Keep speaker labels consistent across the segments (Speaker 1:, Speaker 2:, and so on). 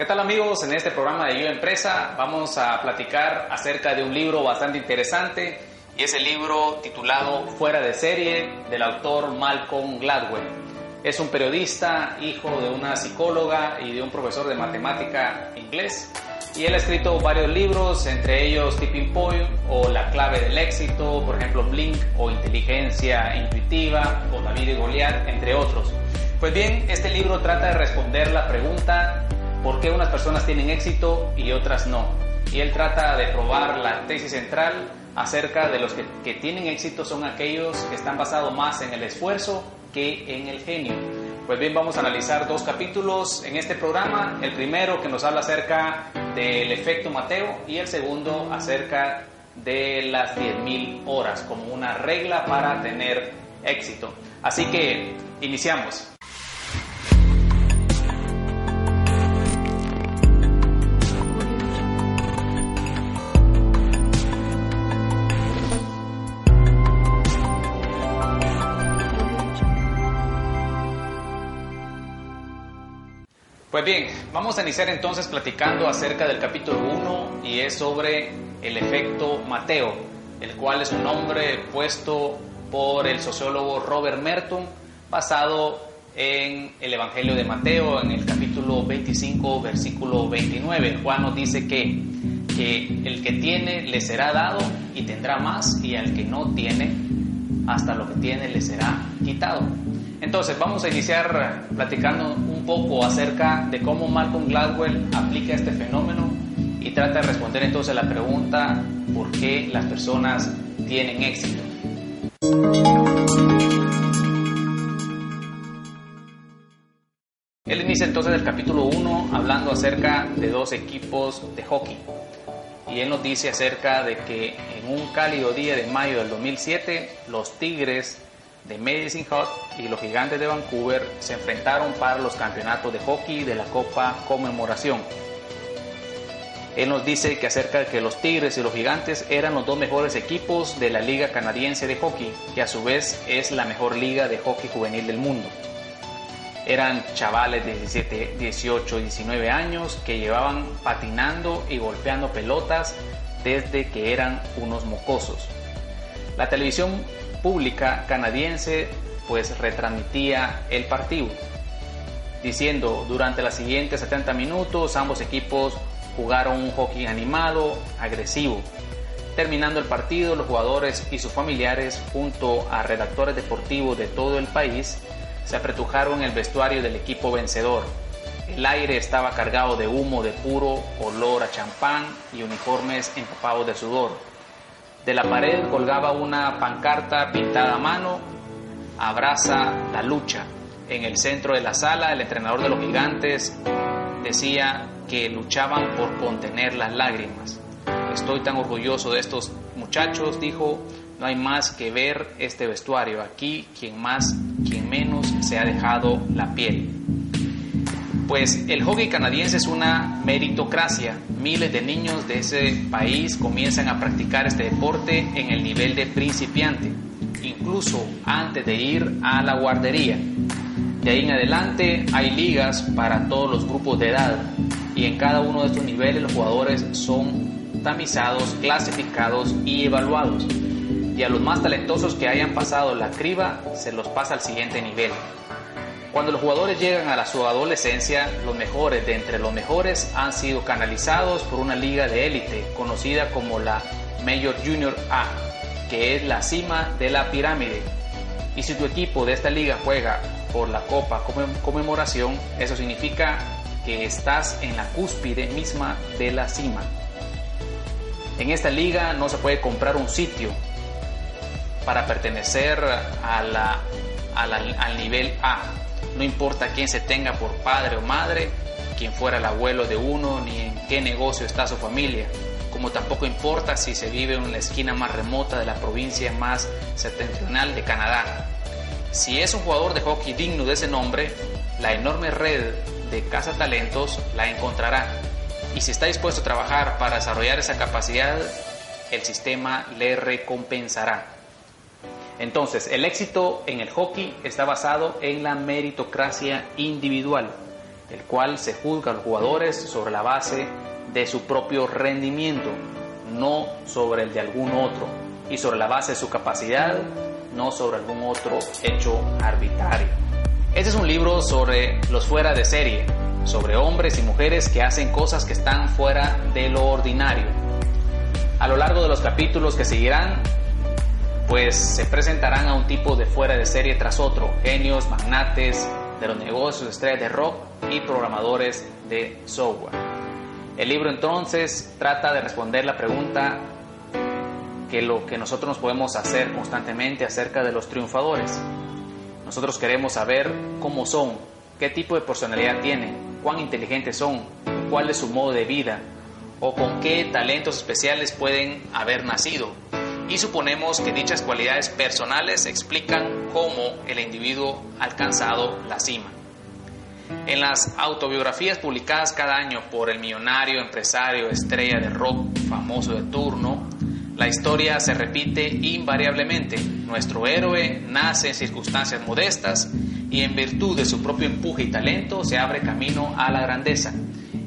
Speaker 1: ¿Qué tal amigos? En este programa de Yo Empresa vamos a platicar acerca de un libro bastante interesante y es el libro titulado Fuera de serie del autor Malcolm Gladwell. Es un periodista, hijo de una psicóloga y de un profesor de matemática inglés y él ha escrito varios libros, entre ellos Tipping Point o La clave del éxito, por ejemplo Blink o Inteligencia intuitiva o David y Goliat, entre otros. Pues bien, este libro trata de responder la pregunta por qué unas personas tienen éxito y otras no. Y él trata de probar la tesis central acerca de los que, tienen éxito son aquellos que están basados más en el esfuerzo que en el genio. Pues bien, vamos a analizar dos capítulos en este programa. El primero que nos habla acerca del efecto Mateo y el segundo acerca de las 10.000 horas como una regla para tener éxito. Así que iniciamos. Pues bien, vamos a iniciar entonces platicando acerca del capítulo 1 y es sobre el efecto Mateo, el cual es un nombre puesto por el sociólogo Robert Merton basado en el Evangelio de Mateo en el capítulo 25 versículo 29, el cual nos dice que, que el que tiene le será dado y tendrá más y al que no tiene hasta lo que tiene le será quitado. Entonces vamos a iniciar platicando poco acerca de cómo Malcolm Gladwell aplica este fenómeno y trata de responder entonces la pregunta ¿por qué las personas tienen éxito? Él inicia entonces el capítulo 1 hablando acerca de dos equipos de hockey. Y él nos dice acerca de que en un cálido día de mayo del 2007, los Tigres de Medicine Hat y los Gigantes de Vancouver se enfrentaron para los campeonatos de hockey de la Copa Conmemoración. Él nos dice que acerca de que los Tigres y los Gigantes eran los dos mejores equipos de la Liga Canadiense de Hockey, que a su vez es la mejor liga de hockey juvenil del mundo. Eran chavales de 17, 18, 19 años que llevaban patinando y golpeando pelotas desde que eran unos mocosos. La televisión pública canadiense pues retransmitía el partido, diciendo durante los siguientes 70 minutos ambos equipos jugaron un hockey animado, agresivo. Terminando el partido, los jugadores y sus familiares, junto a redactores deportivos de todo el país, se apretujaron en el vestuario del equipo vencedor. El aire estaba cargado de humo de puro olor a champán y uniformes empapados de sudor. De la pared colgaba una pancarta pintada a mano, abraza la lucha. En el centro de la sala, el entrenador de los gigantes decía que luchaban por contener las lágrimas. Estoy tan orgulloso de estos muchachos, dijo, no hay más que ver este vestuario. Aquí quien más, quien menos se ha dejado la piel. Pues el hockey canadiense es una meritocracia. Miles de niños de ese país comienzan a practicar este deporte en el nivel de principiante, incluso antes de ir a la guardería. De ahí en adelante hay ligas para todos los grupos de edad y en cada uno de estos niveles los jugadores son tamizados, clasificados y evaluados. Y a los más talentosos que hayan pasado la criba se los pasa al siguiente nivel. Cuando los jugadores llegan a su adolescencia, los mejores de entre los mejores han sido canalizados por una liga de élite conocida como la Major Junior A, que es la cima de la pirámide. Y si tu equipo de esta liga juega por la Copa Conmemoración, eso significa que estás en la cúspide misma de la cima. En esta liga no se puede comprar un sitio para pertenecer a al nivel A no importa quién se tenga por padre o madre, quién fuera el abuelo de uno ni en qué negocio está su familia, como tampoco importa si se vive en la esquina más remota de la provincia más septentrional de Canadá. Si es un jugador de hockey digno de ese nombre, la enorme red de talentos la encontrará. Y si está dispuesto a trabajar para desarrollar esa capacidad, el sistema le recompensará. Entonces, el éxito en el hockey está basado en la meritocracia individual, el cual se juzga a los jugadores sobre la base de su propio rendimiento, no sobre el de algún otro, y sobre la base de su capacidad, no sobre algún otro hecho arbitrario. Este es un libro sobre los fuera de serie, sobre hombres y mujeres que hacen cosas que están fuera de lo ordinario. A lo largo de los capítulos que seguirán, pues se presentarán a un tipo de fuera de serie tras otro, genios, magnates de los negocios, estrellas de rock y programadores de software. El libro entonces trata de responder la pregunta que lo que nosotros nos podemos hacer constantemente acerca de los triunfadores. Nosotros queremos saber cómo son, qué tipo de personalidad tienen, cuán inteligentes son, cuál es su modo de vida o con qué talentos especiales pueden haber nacido. Y suponemos que dichas cualidades personales explican cómo el individuo ha alcanzado la cima. En las autobiografías publicadas cada año por el millonario empresario estrella de rock famoso de turno, la historia se repite invariablemente. Nuestro héroe nace en circunstancias modestas y en virtud de su propio empuje y talento se abre camino a la grandeza.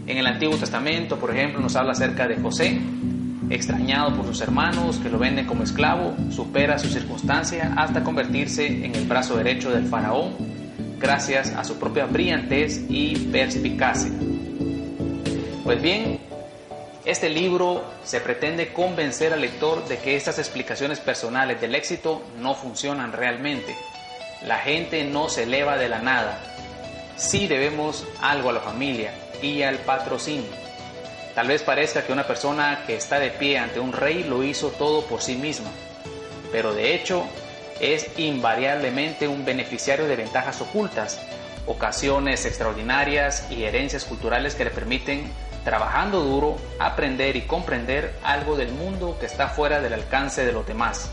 Speaker 1: En el Antiguo Testamento, por ejemplo, nos habla acerca de José, extrañado por sus hermanos que lo venden como esclavo, supera su circunstancia hasta convertirse en el brazo derecho del faraón gracias a su propia brillantez y perspicacia. Pues bien, este libro se pretende convencer al lector de que estas explicaciones personales del éxito no funcionan realmente. La gente no se eleva de la nada. Sí debemos algo a la familia y al patrocinio. Tal vez parezca que una persona que está de pie ante un rey lo hizo todo por sí misma, pero de hecho es invariablemente un beneficiario de ventajas ocultas, ocasiones extraordinarias y herencias culturales que le permiten trabajando duro, aprender y comprender algo del mundo que está fuera del alcance de los demás.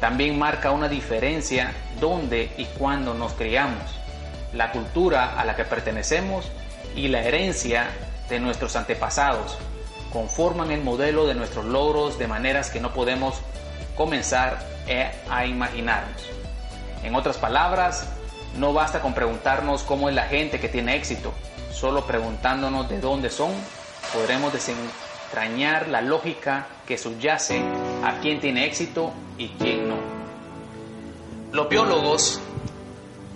Speaker 1: También marca una diferencia dónde y cuándo nos criamos, la cultura a la que pertenecemos y la herencia de nuestros antepasados conforman el modelo de nuestros logros de maneras que no podemos comenzar a imaginarnos. En otras palabras, no basta con preguntarnos cómo es la gente que tiene éxito, Solo preguntándonos de dónde son, podremos desentrañar la lógica que subyace a quién tiene éxito y quién no. Los biólogos,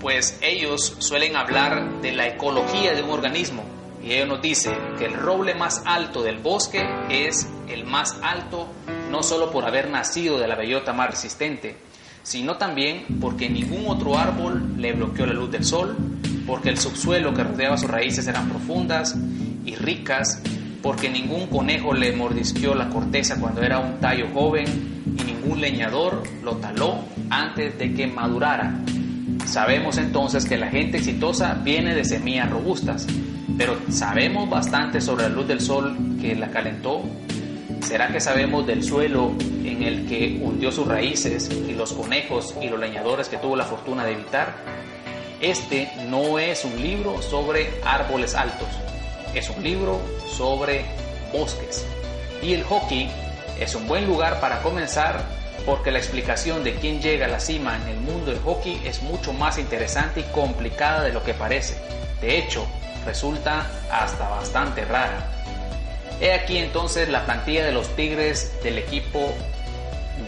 Speaker 1: pues ellos suelen hablar de la ecología de un organismo y ellos nos dicen que el roble más alto del bosque es el más alto no solo por haber nacido de la bellota más resistente, sino también porque ningún otro árbol le bloqueó la luz del sol, porque el subsuelo que rodeaba sus raíces eran profundas y ricas, porque ningún conejo le mordisqueó la corteza cuando era un tallo joven y ningún leñador lo taló antes de que madurara. Sabemos entonces que la gente exitosa viene de semillas robustas, pero ¿sabemos bastante sobre la luz del sol que la calentó? ¿Será que sabemos del suelo en el que hundió sus raíces y los conejos y los leñadores que tuvo la fortuna de evitar? Este no es un libro sobre árboles altos, es un libro sobre bosques. Y el hockey es un buen lugar para comenzar porque la explicación de quién llega a la cima en el mundo del hockey es mucho más interesante y complicada de lo que parece. De hecho, resulta hasta bastante rara. He aquí entonces la plantilla de los Tigres del equipo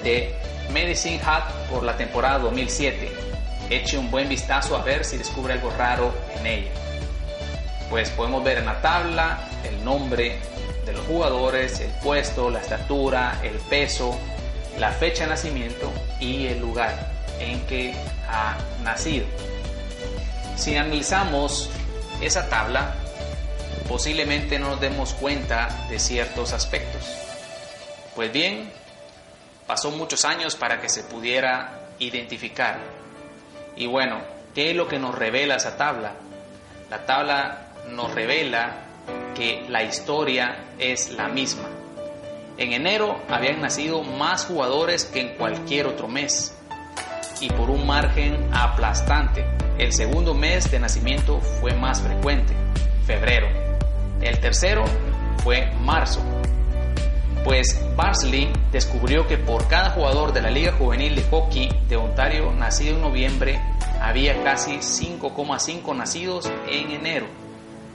Speaker 1: de Medicine Hat por la temporada 2007 eche un buen vistazo a ver si descubre algo raro en ella. Pues podemos ver en la tabla el nombre de los jugadores, el puesto, la estatura, el peso, la fecha de nacimiento y el lugar en que ha nacido. Si analizamos esa tabla, posiblemente no nos demos cuenta de ciertos aspectos. Pues bien, pasó muchos años para que se pudiera identificar y bueno, ¿qué es lo que nos revela esa tabla? La tabla nos revela que la historia es la misma. En enero habían nacido más jugadores que en cualquier otro mes y por un margen aplastante. El segundo mes de nacimiento fue más frecuente, febrero. El tercero fue marzo. Pues Barsley descubrió que por cada jugador de la Liga Juvenil de Hockey de Ontario nacido en noviembre, había casi 5,5 nacidos en enero.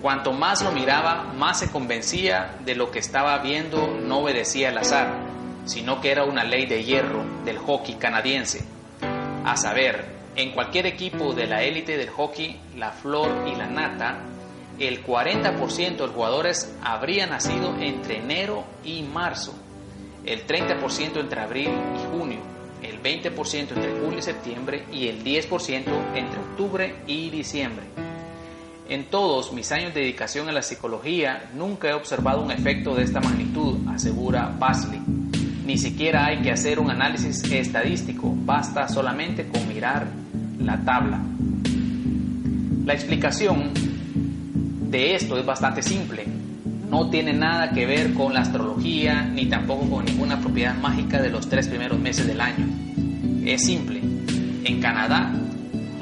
Speaker 1: Cuanto más lo miraba, más se convencía de lo que estaba viendo no obedecía al azar, sino que era una ley de hierro del hockey canadiense. A saber, en cualquier equipo de la élite del hockey, la flor y la nata, el 40% de los jugadores habría nacido entre enero y marzo, el 30% entre abril y junio, el 20% entre julio y septiembre y el 10% entre octubre y diciembre. En todos mis años de dedicación a la psicología nunca he observado un efecto de esta magnitud, asegura Basley. Ni siquiera hay que hacer un análisis estadístico, basta solamente con mirar la tabla. La explicación de esto es bastante simple. No tiene nada que ver con la astrología ni tampoco con ninguna propiedad mágica de los tres primeros meses del año. Es simple. En Canadá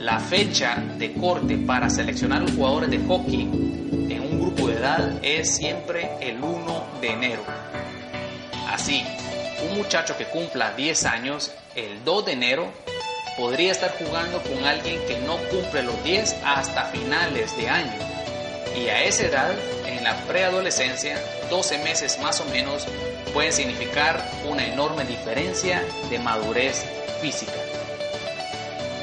Speaker 1: la fecha de corte para seleccionar los jugadores de hockey en un grupo de edad es siempre el 1 de enero. Así, un muchacho que cumpla 10 años el 2 de enero podría estar jugando con alguien que no cumple los 10 hasta finales de año. Y a esa edad, en la preadolescencia, 12 meses más o menos pueden significar una enorme diferencia de madurez física.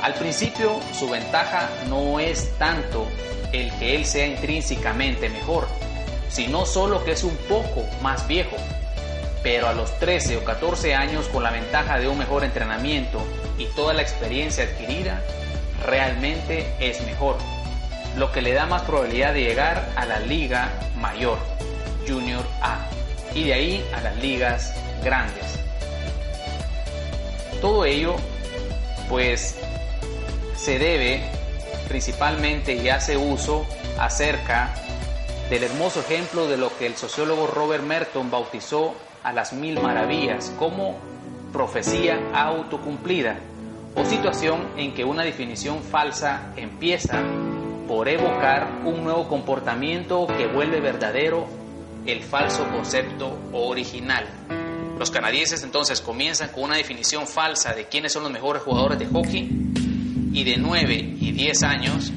Speaker 1: Al principio su ventaja no es tanto el que él sea intrínsecamente mejor, sino solo que es un poco más viejo. Pero a los 13 o 14 años con la ventaja de un mejor entrenamiento y toda la experiencia adquirida, realmente es mejor, lo que le da más probabilidad de llegar a la liga mayor, Junior A, y de ahí a las ligas grandes. Todo ello, pues se debe principalmente y hace uso acerca del hermoso ejemplo de lo que el sociólogo Robert Merton bautizó a las mil maravillas como profecía autocumplida o situación en que una definición falsa empieza por evocar un nuevo comportamiento que vuelve verdadero el falso concepto original. Los canadienses entonces comienzan con una definición falsa de quiénes son los mejores jugadores de hockey y de 9 y 10 años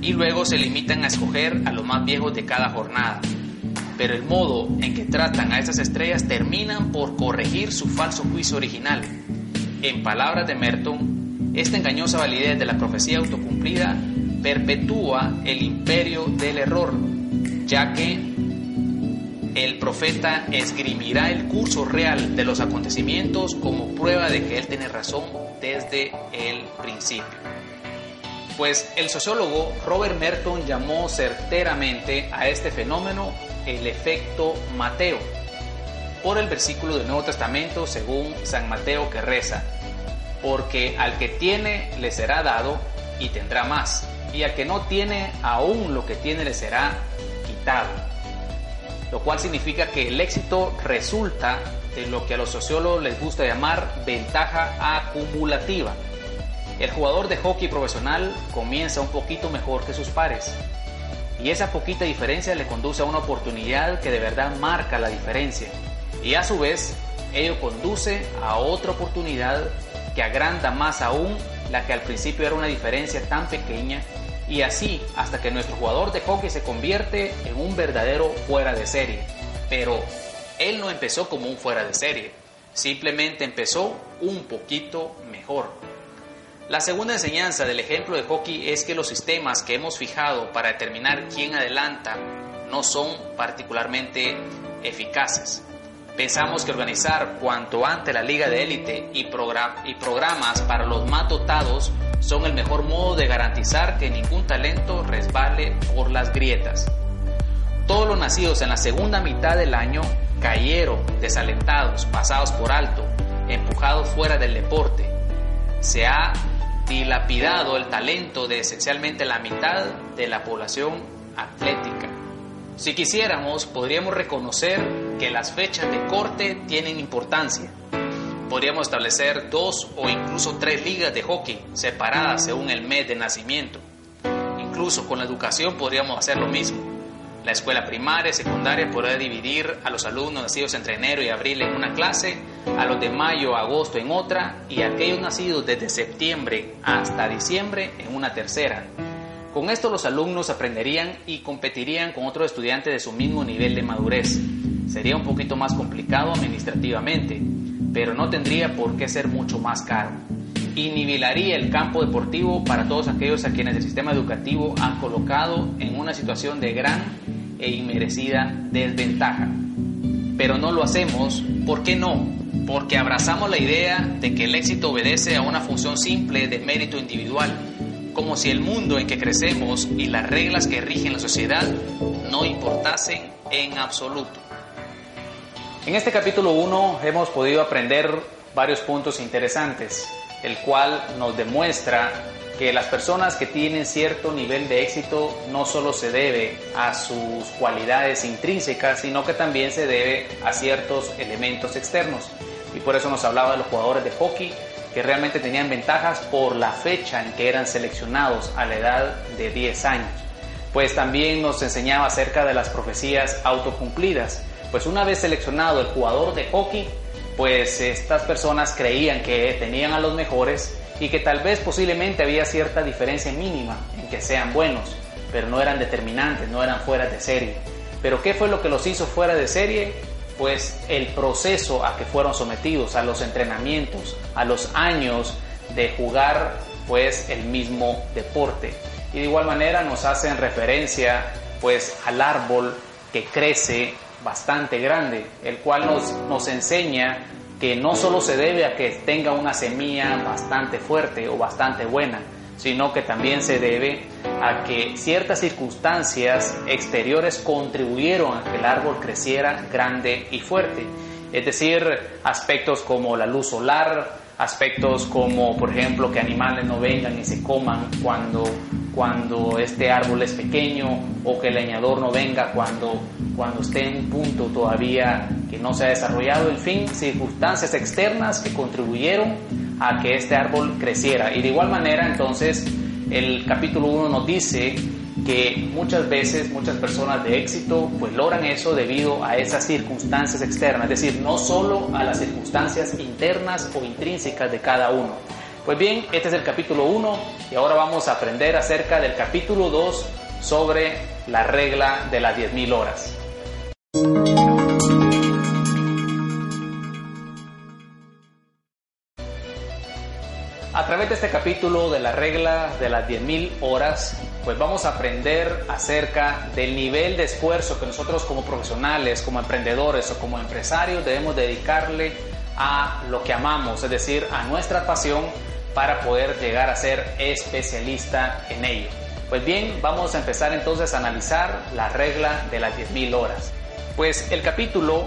Speaker 1: y luego se limitan a escoger a los más viejos de cada jornada. Pero el modo en que tratan a estas estrellas terminan por corregir su falso juicio original. En palabras de Merton, esta engañosa validez de la profecía autocumplida perpetúa el imperio del error, ya que el profeta esgrimirá el curso real de los acontecimientos como prueba de que él tiene razón desde el principio. Pues el sociólogo Robert Merton llamó certeramente a este fenómeno el efecto Mateo, por el versículo del Nuevo Testamento según San Mateo que reza, porque al que tiene le será dado y tendrá más, y al que no tiene aún lo que tiene le será quitado. Lo cual significa que el éxito resulta de lo que a los sociólogos les gusta llamar ventaja acumulativa. El jugador de hockey profesional comienza un poquito mejor que sus pares y esa poquita diferencia le conduce a una oportunidad que de verdad marca la diferencia y a su vez ello conduce a otra oportunidad que agranda más aún la que al principio era una diferencia tan pequeña y así hasta que nuestro jugador de hockey se convierte en un verdadero fuera de serie. Pero él no empezó como un fuera de serie, simplemente empezó un poquito mejor. La segunda enseñanza del ejemplo de hockey es que los sistemas que hemos fijado para determinar quién adelanta no son particularmente eficaces. Pensamos que organizar cuanto antes la liga de élite y, y programas para los más dotados son el mejor modo de garantizar que ningún talento resbale por las grietas. Todos los nacidos en la segunda mitad del año cayeron desalentados, pasados por alto, empujados fuera del deporte. Se ha dilapidado el talento de esencialmente la mitad de la población atlética. Si quisiéramos, podríamos reconocer que las fechas de corte tienen importancia. Podríamos establecer dos o incluso tres ligas de hockey separadas según el mes de nacimiento. Incluso con la educación podríamos hacer lo mismo. La escuela primaria y secundaria podría dividir a los alumnos nacidos entre enero y abril en una clase, a los de mayo a agosto en otra y a aquellos nacidos desde septiembre hasta diciembre en una tercera. Con esto los alumnos aprenderían y competirían con otros estudiantes de su mismo nivel de madurez. Sería un poquito más complicado administrativamente, pero no tendría por qué ser mucho más caro. Inhibilaría el campo deportivo para todos aquellos a quienes el sistema educativo ha colocado en una situación de gran e inmerecida desventaja. Pero no lo hacemos, ¿por qué no? Porque abrazamos la idea de que el éxito obedece a una función simple de mérito individual, como si el mundo en que crecemos y las reglas que rigen la sociedad no importasen en absoluto. En este capítulo 1 hemos podido aprender varios puntos interesantes, el cual nos demuestra que las personas que tienen cierto nivel de éxito no solo se debe a sus cualidades intrínsecas, sino que también se debe a ciertos elementos externos. Y por eso nos hablaba de los jugadores de hockey que realmente tenían ventajas por la fecha en que eran seleccionados a la edad de 10 años. Pues también nos enseñaba acerca de las profecías autocumplidas. Pues una vez seleccionado el jugador de hockey, pues estas personas creían que tenían a los mejores y que tal vez posiblemente había cierta diferencia mínima en que sean buenos, pero no eran determinantes, no eran fuera de serie. Pero ¿qué fue lo que los hizo fuera de serie? Pues el proceso a que fueron sometidos, a los entrenamientos, a los años de jugar pues el mismo deporte. Y de igual manera nos hacen referencia pues al árbol que crece bastante grande, el cual nos, nos enseña que no solo se debe a que tenga una semilla bastante fuerte o bastante buena, sino que también se debe a que ciertas circunstancias exteriores contribuyeron a que el árbol creciera grande y fuerte. Es decir, aspectos como la luz solar, aspectos como, por ejemplo, que animales no vengan y se coman cuando, cuando este árbol es pequeño o que el leñador no venga cuando, cuando esté en un punto todavía que no se ha desarrollado, en fin, circunstancias externas que contribuyeron a que este árbol creciera. Y de igual manera, entonces, el capítulo 1 nos dice que muchas veces muchas personas de éxito pues logran eso debido a esas circunstancias externas, es decir, no solo a las circunstancias internas o intrínsecas de cada uno. Pues bien, este es el capítulo 1 y ahora vamos a aprender acerca del capítulo 2 sobre la regla de las 10.000 horas. A través de este capítulo de la regla de las 10.000 horas, pues vamos a aprender acerca del nivel de esfuerzo que nosotros como profesionales, como emprendedores o como empresarios debemos dedicarle a lo que amamos, es decir, a nuestra pasión para poder llegar a ser especialista en ello. Pues bien, vamos a empezar entonces a analizar la regla de las 10.000 horas. Pues el capítulo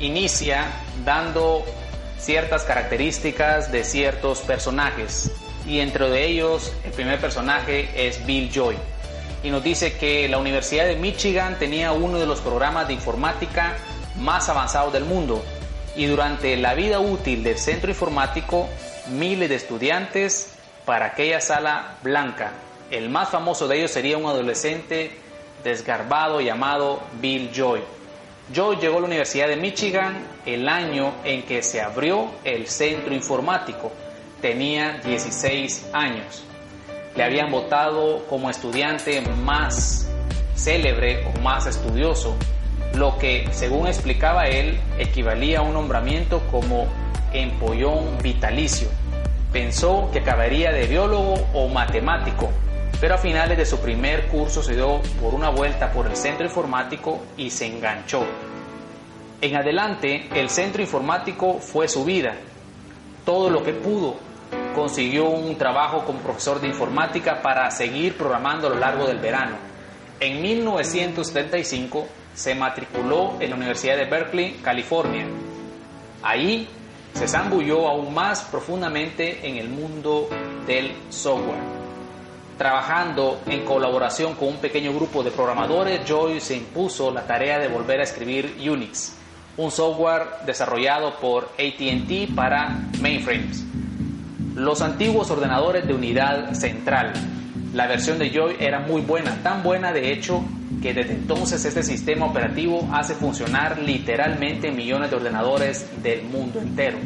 Speaker 1: inicia dando ciertas características de ciertos personajes y entre de ellos el primer personaje es Bill Joy y nos dice que la Universidad de Michigan tenía uno de los programas de informática más avanzados del mundo y durante la vida útil del centro informático miles de estudiantes para aquella sala blanca. El más famoso de ellos sería un adolescente desgarbado llamado Bill Joy. Joy llegó a la Universidad de Michigan el año en que se abrió el centro informático. Tenía 16 años. Le habían votado como estudiante más célebre o más estudioso, lo que, según explicaba él, equivalía a un nombramiento como empollón vitalicio. Pensó que acabaría de biólogo o matemático, pero a finales de su primer curso se dio por una vuelta por el centro informático y se enganchó. En adelante, el centro informático fue su vida. Todo lo que pudo. Consiguió un trabajo como profesor de informática para seguir programando a lo largo del verano. En 1975 se matriculó en la Universidad de Berkeley, California. Ahí se zambulló aún más profundamente en el mundo del software. Trabajando en colaboración con un pequeño grupo de programadores, Joy se impuso la tarea de volver a escribir Unix, un software desarrollado por ATT para mainframes. Los antiguos ordenadores de unidad central. La versión de Joy era muy buena, tan buena de hecho que desde entonces este sistema operativo hace funcionar literalmente millones de ordenadores del mundo entero.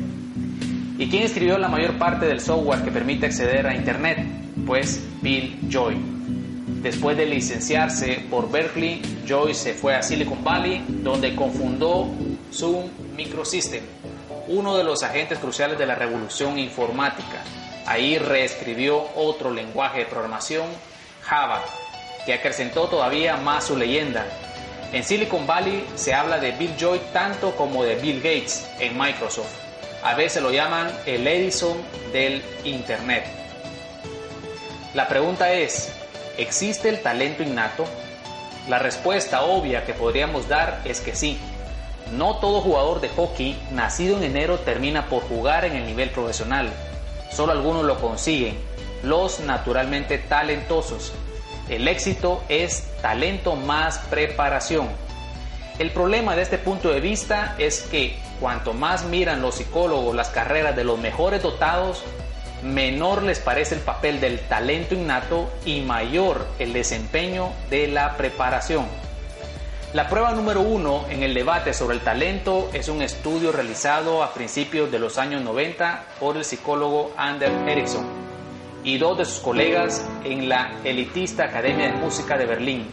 Speaker 1: ¿Y quién escribió la mayor parte del software que permite acceder a Internet? Pues Bill Joy. Después de licenciarse por Berkeley, Joy se fue a Silicon Valley, donde confundó Zoom Microsystem, uno de los agentes cruciales de la revolución informática. Ahí reescribió otro lenguaje de programación, Java, que acrecentó todavía más su leyenda. En Silicon Valley se habla de Bill Joy tanto como de Bill Gates en Microsoft. A veces lo llaman el Edison del Internet. La pregunta es, ¿existe el talento innato? La respuesta obvia que podríamos dar es que sí. No todo jugador de hockey nacido en enero termina por jugar en el nivel profesional. Solo algunos lo consiguen, los naturalmente talentosos. El éxito es talento más preparación. El problema de este punto de vista es que cuanto más miran los psicólogos las carreras de los mejores dotados, menor les parece el papel del talento innato y mayor el desempeño de la preparación. La prueba número uno en el debate sobre el talento es un estudio realizado a principios de los años 90 por el psicólogo Anders Ericsson y dos de sus colegas en la elitista Academia de Música de Berlín.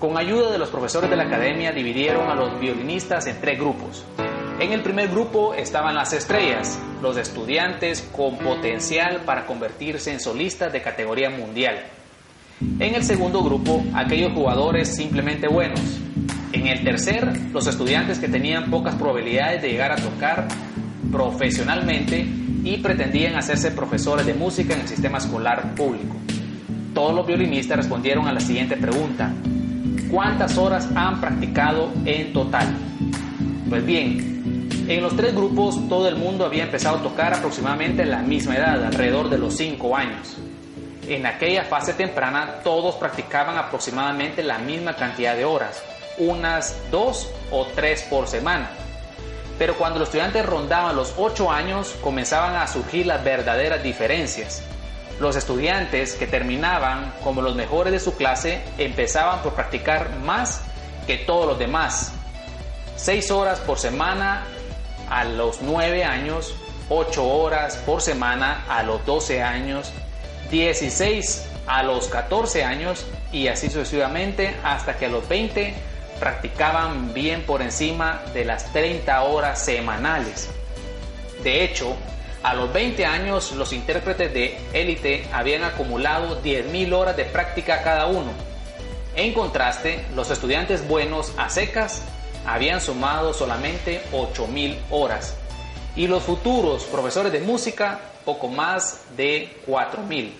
Speaker 1: Con ayuda de los profesores de la academia dividieron a los violinistas en tres grupos. En el primer grupo estaban las estrellas, los estudiantes con potencial para convertirse en solistas de categoría mundial. En el segundo grupo, aquellos jugadores simplemente buenos. En el tercer, los estudiantes que tenían pocas probabilidades de llegar a tocar profesionalmente y pretendían hacerse profesores de música en el sistema escolar público. Todos los violinistas respondieron a la siguiente pregunta. ¿Cuántas horas han practicado en total? Pues bien, en los tres grupos todo el mundo había empezado a tocar aproximadamente la misma edad, alrededor de los 5 años. En aquella fase temprana todos practicaban aproximadamente la misma cantidad de horas, unas dos o tres por semana. Pero cuando los estudiantes rondaban los 8 años comenzaban a surgir las verdaderas diferencias. Los estudiantes que terminaban como los mejores de su clase empezaban por practicar más que todos los demás. 6 horas por semana a los 9 años, 8 horas por semana a los 12 años 16 a los 14 años y así sucesivamente hasta que a los 20 practicaban bien por encima de las 30 horas semanales. De hecho, a los 20 años los intérpretes de élite habían acumulado 10.000 horas de práctica cada uno. En contraste, los estudiantes buenos a secas habían sumado solamente 8.000 horas y los futuros profesores de música poco más de 4.000.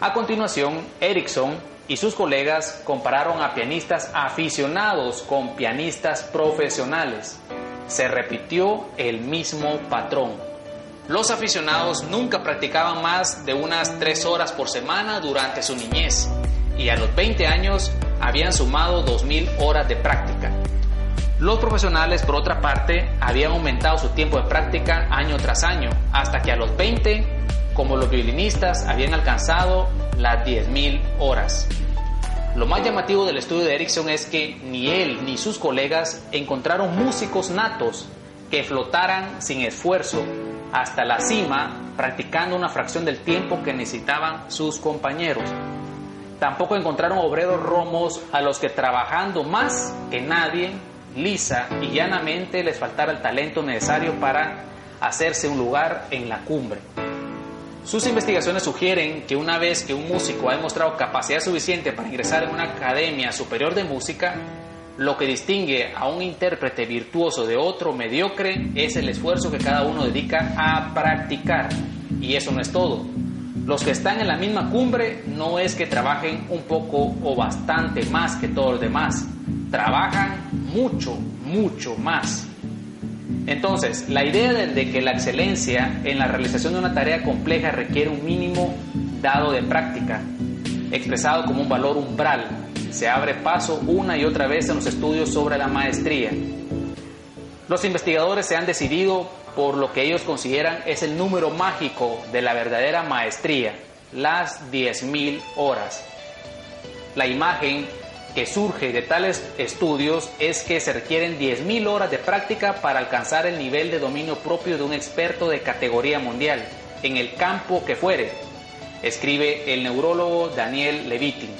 Speaker 1: A continuación, Erickson y sus colegas compararon a pianistas aficionados con pianistas profesionales. Se repitió el mismo patrón. Los aficionados nunca practicaban más de unas 3 horas por semana durante su niñez y a los 20 años habían sumado 2.000 horas de práctica. Los profesionales, por otra parte, habían aumentado su tiempo de práctica año tras año, hasta que a los 20, como los violinistas, habían alcanzado las 10.000 horas. Lo más llamativo del estudio de Erickson es que ni él ni sus colegas encontraron músicos natos que flotaran sin esfuerzo hasta la cima practicando una fracción del tiempo que necesitaban sus compañeros. Tampoco encontraron obreros romos a los que trabajando más que nadie lisa y llanamente les faltara el talento necesario para hacerse un lugar en la cumbre. Sus investigaciones sugieren que una vez que un músico ha demostrado capacidad suficiente para ingresar en una academia superior de música, lo que distingue a un intérprete virtuoso de otro mediocre es el esfuerzo que cada uno dedica a practicar. Y eso no es todo. Los que están en la misma cumbre no es que trabajen un poco o bastante más que todos los demás, trabajan mucho, mucho más. Entonces, la idea de, que la excelencia en la realización de una tarea compleja requiere un mínimo dado de práctica, expresado como un valor umbral. Se abre paso una y otra vez en los estudios sobre la maestría. Los investigadores se han decidido por lo que ellos consideran es el número mágico de la verdadera maestría, las 10.000 horas. La imagen que surge de tales estudios es que se requieren 10.000 horas de práctica para alcanzar el nivel de dominio propio de un experto de categoría mundial, en el campo que fuere, escribe el neurólogo Daniel Levitin.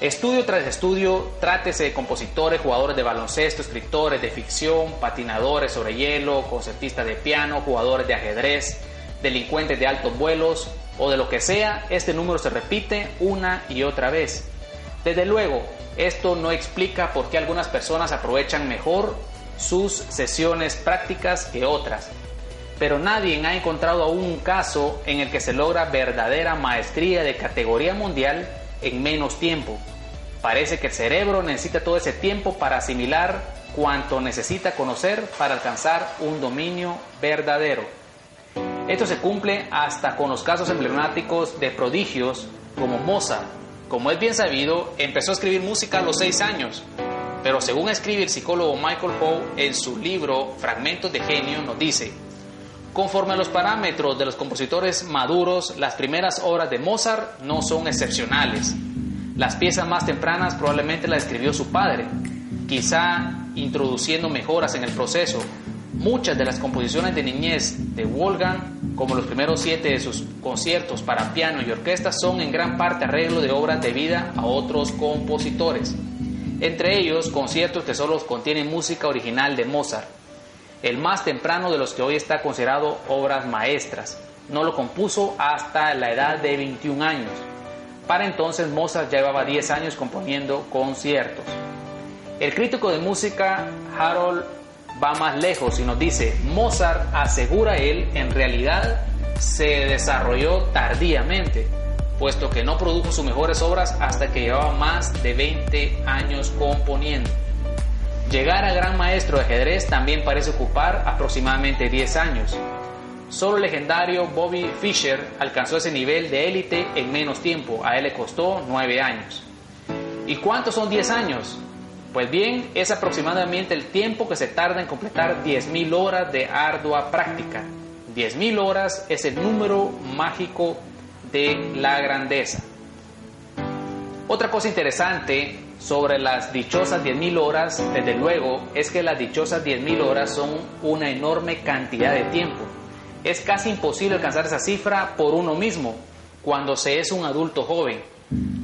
Speaker 1: Estudio tras estudio, trátese de compositores, jugadores de baloncesto, escritores de ficción, patinadores sobre hielo, concertistas de piano, jugadores de ajedrez, delincuentes de altos vuelos o de lo que sea, este número se repite una y otra vez. Desde luego, esto no explica por qué algunas personas aprovechan mejor sus sesiones prácticas que otras, pero nadie ha encontrado aún un caso en el que se logra verdadera maestría de categoría mundial en menos tiempo. Parece que el cerebro necesita todo ese tiempo para asimilar cuanto necesita conocer para alcanzar un dominio verdadero. Esto se cumple hasta con los casos emblemáticos de prodigios como Mozart. Como es bien sabido, empezó a escribir música a los seis años, pero según escribe el psicólogo Michael Poe en su libro Fragmentos de Genio, nos dice, Conforme a los parámetros de los compositores maduros, las primeras obras de Mozart no son excepcionales. Las piezas más tempranas probablemente las escribió su padre, quizá introduciendo mejoras en el proceso. Muchas de las composiciones de niñez de Wolfgang, como los primeros siete de sus conciertos para piano y orquesta, son en gran parte arreglo de obras debidas a otros compositores. Entre ellos, conciertos que solo contienen música original de Mozart el más temprano de los que hoy está considerado obras maestras. No lo compuso hasta la edad de 21 años. Para entonces Mozart ya llevaba 10 años componiendo conciertos. El crítico de música Harold va más lejos y nos dice, Mozart, asegura él, en realidad se desarrolló tardíamente, puesto que no produjo sus mejores obras hasta que llevaba más de 20 años componiendo. Llegar a gran maestro de ajedrez también parece ocupar aproximadamente 10 años. Solo el legendario Bobby Fischer alcanzó ese nivel de élite en menos tiempo, a él le costó 9 años. ¿Y cuántos son 10 años? Pues bien, es aproximadamente el tiempo que se tarda en completar 10.000 horas de ardua práctica. 10.000 horas es el número mágico de la grandeza. Otra cosa interesante sobre las dichosas 10.000 horas, desde luego, es que las dichosas 10.000 horas son una enorme cantidad de tiempo. Es casi imposible alcanzar esa cifra por uno mismo cuando se es un adulto joven.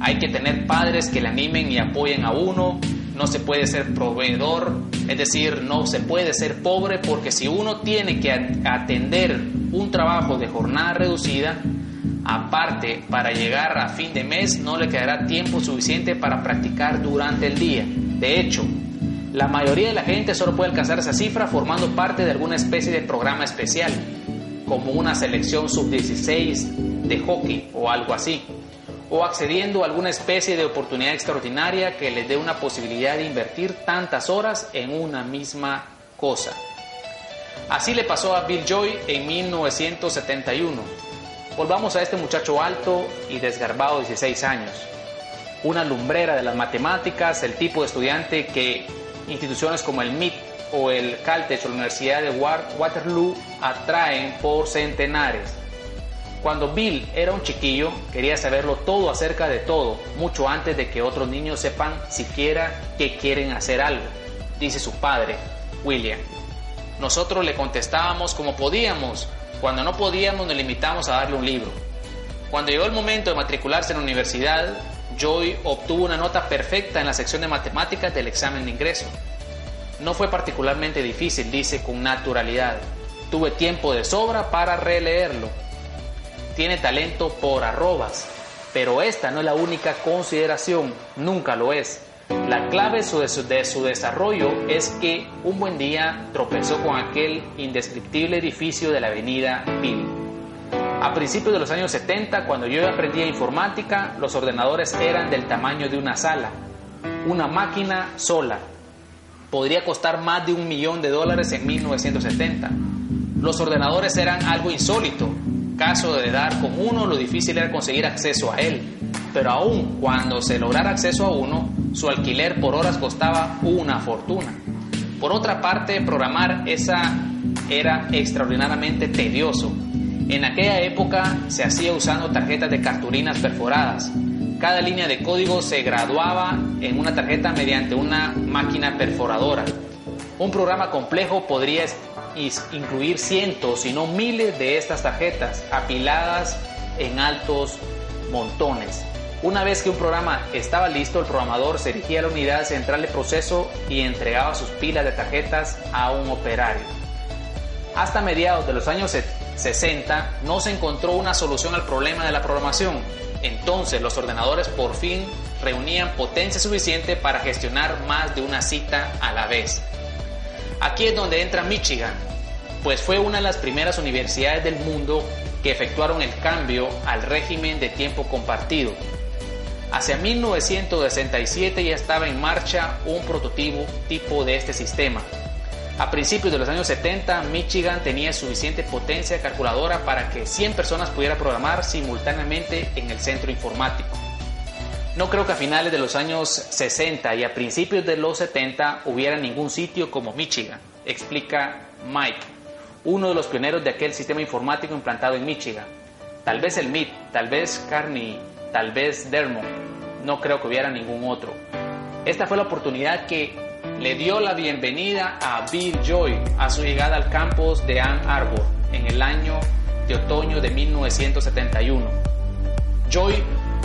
Speaker 1: Hay que tener padres que le animen y apoyen a uno, no se puede ser proveedor, es decir, no se puede ser pobre porque si uno tiene que atender un trabajo de jornada reducida, Aparte, para llegar a fin de mes no le quedará tiempo suficiente para practicar durante el día. De hecho, la mayoría de la gente solo puede alcanzar esa cifra formando parte de alguna especie de programa especial, como una selección sub-16 de hockey o algo así, o accediendo a alguna especie de oportunidad extraordinaria que les dé una posibilidad de invertir tantas horas en una misma cosa. Así le pasó a Bill Joy en 1971 Volvamos a este muchacho alto y desgarbado de 16 años, una lumbrera de las matemáticas, el tipo de estudiante que instituciones como el MIT o el Caltech o la Universidad de Waterloo atraen por centenares. Cuando Bill era un chiquillo, quería saberlo todo acerca de todo, mucho antes de que otros niños sepan siquiera que quieren hacer algo, dice su padre, William. Nosotros le contestábamos como podíamos, cuando no podíamos nos limitamos a darle un libro. Cuando llegó el momento de matricularse en la universidad, Joy obtuvo una nota perfecta en la sección de matemáticas del examen de ingreso. No fue particularmente difícil, dice con naturalidad. Tuve tiempo de sobra para releerlo. Tiene talento por arrobas, pero esta no es la única consideración, nunca lo es. La clave de su, desarrollo es que un buen día tropezó con aquel indescriptible edificio de la avenida Bill. A principios de los años 70, cuando yo aprendía informática, los ordenadores eran del tamaño de una sala, una máquina sola. Podría costar más de un millón de dólares en 1970. Los ordenadores eran algo insólito. Caso de dar con uno, lo difícil era conseguir acceso a él. Pero aún cuando se lograra acceso a uno, su alquiler por horas costaba una fortuna. Por otra parte, programar esa era extraordinariamente tedioso. En aquella época se hacía usando tarjetas de cartulinas perforadas. Cada línea de código se graduaba en una tarjeta mediante una máquina perforadora. Un programa complejo podría incluir cientos, si no miles de estas tarjetas apiladas en altos montones. Una vez que un programa estaba listo, el programador se dirigía a la unidad central de proceso y entregaba sus pilas de tarjetas a un operario. Hasta mediados de los años 60 no se encontró una solución al problema de la programación. Entonces los ordenadores por fin reunían potencia suficiente para gestionar más de una cita a la vez. Aquí es donde entra Michigan, pues fue una de las primeras universidades del mundo que efectuaron el cambio al régimen de tiempo compartido. Hacia 1967 ya estaba en marcha un prototipo tipo de este sistema. A principios de los años 70, Michigan tenía suficiente potencia calculadora para que 100 personas pudieran programar simultáneamente en el centro informático. No creo que a finales de los años 60 y a principios de los 70 hubiera ningún sitio como Michigan, explica Mike, uno de los pioneros de aquel sistema informático implantado en Michigan. Tal vez el MIT, tal vez Carney, tal vez Dermot, no creo que hubiera ningún otro. Esta fue la oportunidad que le dio la bienvenida a Bill Joy a su llegada al campus de Ann Arbor en el año de otoño de 1971. Joy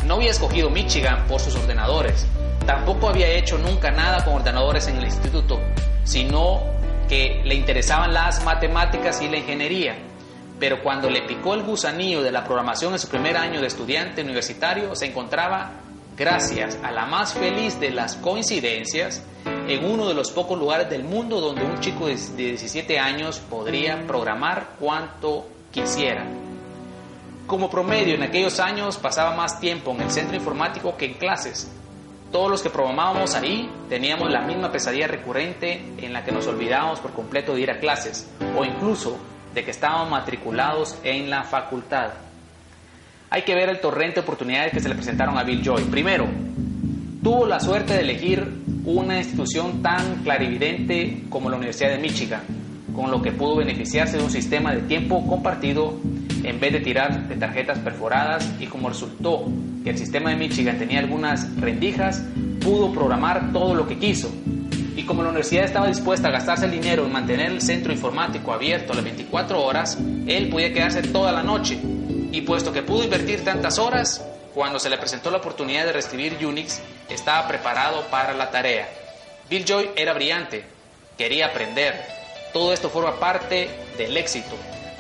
Speaker 1: no había escogido Michigan por sus ordenadores, tampoco había hecho nunca nada con ordenadores en el instituto, sino que le interesaban las matemáticas y la ingeniería. Pero cuando le picó el gusanillo de la programación en su primer año de estudiante universitario, se encontraba, gracias a la más feliz de las coincidencias, en uno de los pocos lugares del mundo donde un chico de 17 años podría programar cuanto quisiera. Como promedio, en aquellos años pasaba más tiempo en el centro informático que en clases. Todos los que programábamos ahí teníamos la misma pesadilla recurrente en la que nos olvidábamos por completo de ir a clases o incluso de que estábamos matriculados en la facultad. Hay que ver el torrente de oportunidades que se le presentaron a Bill Joy. Primero, tuvo la suerte de elegir una institución tan clarividente como la Universidad de Michigan, con lo que pudo beneficiarse de un sistema de tiempo compartido en vez de tirar de tarjetas perforadas y como resultó que el sistema de Michigan tenía algunas rendijas, pudo programar todo lo que quiso. Y como la universidad estaba dispuesta a gastarse el dinero en mantener el centro informático abierto las 24 horas, él podía quedarse toda la noche. Y puesto que pudo invertir tantas horas, cuando se le presentó la oportunidad de recibir Unix, estaba preparado para la tarea. Bill Joy era brillante, quería aprender. Todo esto forma parte del éxito,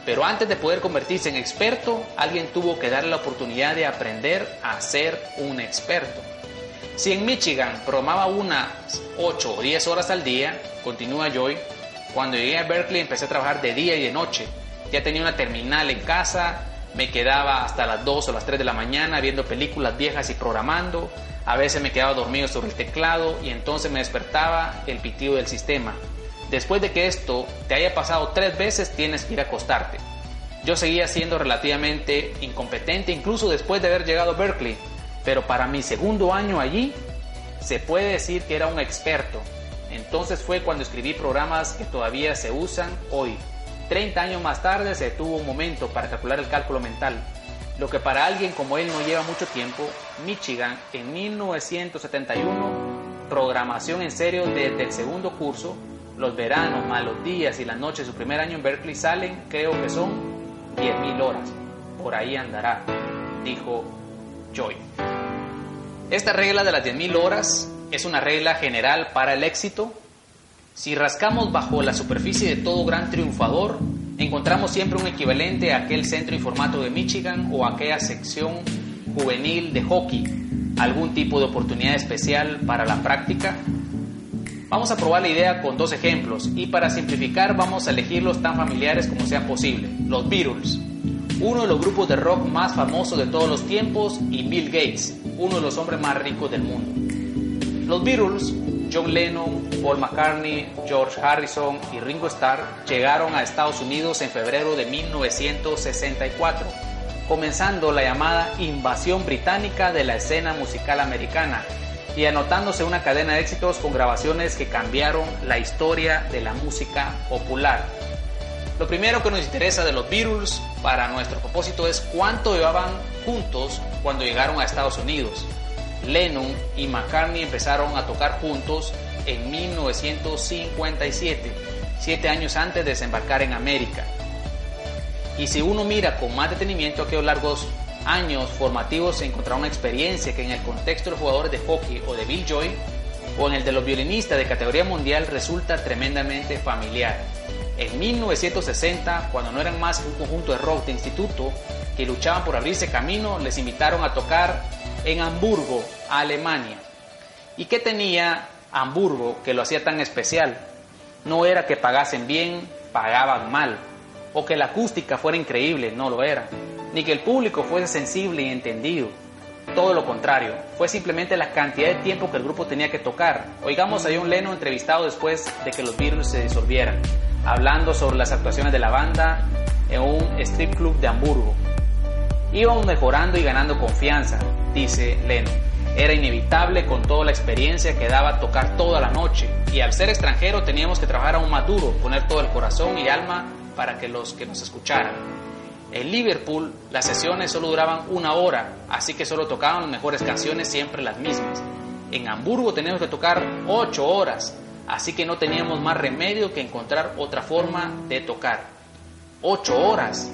Speaker 1: pero antes de poder convertirse en experto, alguien tuvo que darle la oportunidad de aprender a ser un experto. Si en Michigan programaba unas 8 o 10 horas al día, continúa Joy, cuando llegué a Berkeley empecé a trabajar de día y de noche. Ya tenía una terminal en casa, me quedaba hasta las 2 o las 3 de la mañana viendo películas viejas y programando. A veces me quedaba dormido sobre el teclado y entonces me despertaba el pitido del sistema. Después de que esto te haya pasado tres veces, tienes que ir a acostarte. Yo seguía siendo relativamente incompetente, incluso después de haber llegado a Berkeley, pero para mi segundo año allí, se puede decir que era un experto. Entonces fue cuando escribí programas que todavía se usan hoy. 30 años más tarde se tuvo un momento para calcular el cálculo mental, lo que para alguien como él no lleva mucho tiempo, Michigan en 1971, programación en serio desde el segundo curso, los veranos, más los días y las noches su primer año en Berkeley salen, creo que son 10.000 horas. Por ahí andará, dijo Joy. Esta regla de las 10.000 horas es una regla general para el éxito. Si rascamos bajo la superficie de todo gran triunfador, encontramos siempre un equivalente a aquel centro informático de Michigan o aquella sección juvenil de hockey, algún tipo de oportunidad especial para la práctica Vamos a probar la idea con dos ejemplos y para simplificar vamos a elegirlos tan familiares como sea posible. Los Beatles, uno de los grupos de rock más famosos de todos los tiempos y Bill Gates, uno de los hombres más ricos del mundo. Los Beatles, John Lennon, Paul McCartney, George Harrison y Ringo Starr llegaron a Estados Unidos en febrero de 1964 comenzando la llamada invasión británica de la escena musical americana y anotándose una cadena de éxitos con grabaciones que cambiaron la historia de la música popular. Lo primero que nos interesa de los Beatles para nuestro propósito es cuánto llevaban juntos cuando llegaron a Estados Unidos. Lennon y McCartney empezaron a tocar juntos en 1957, siete años antes de desembarcar en América. Y si uno mira con más detenimiento aquellos largos años formativos se encontrará una experiencia que en el contexto de los jugadores de hockey o de Bill Joy o en el de los violinistas de categoría mundial resulta tremendamente familiar. En 1960, cuando no eran más un conjunto de rock de instituto que luchaban por abrirse camino, les invitaron a tocar en Hamburgo, Alemania. ¿Y qué tenía Hamburgo que lo hacía tan especial? No era que pagasen bien, pagaban mal, o que la acústica fuera increíble, no lo era ni que el público fuese sensible y entendido. Todo lo contrario, fue simplemente la cantidad de tiempo que el grupo tenía que tocar. Oigamos a John Lennon entrevistado después de que los Beatles se disolvieran, hablando sobre las actuaciones de la banda en un strip club de Hamburgo. Íbamos mejorando y ganando confianza, dice Lennon. Era inevitable con toda la experiencia que daba tocar toda la noche y al ser extranjero teníamos que trabajar aún más duro, poner todo el corazón y alma para que los que nos escucharan. En Liverpool las sesiones solo duraban una hora, así que solo tocaban las mejores canciones, siempre las mismas. En Hamburgo teníamos que tocar ocho horas, así que no teníamos más remedio que encontrar otra forma de tocar. Ocho horas.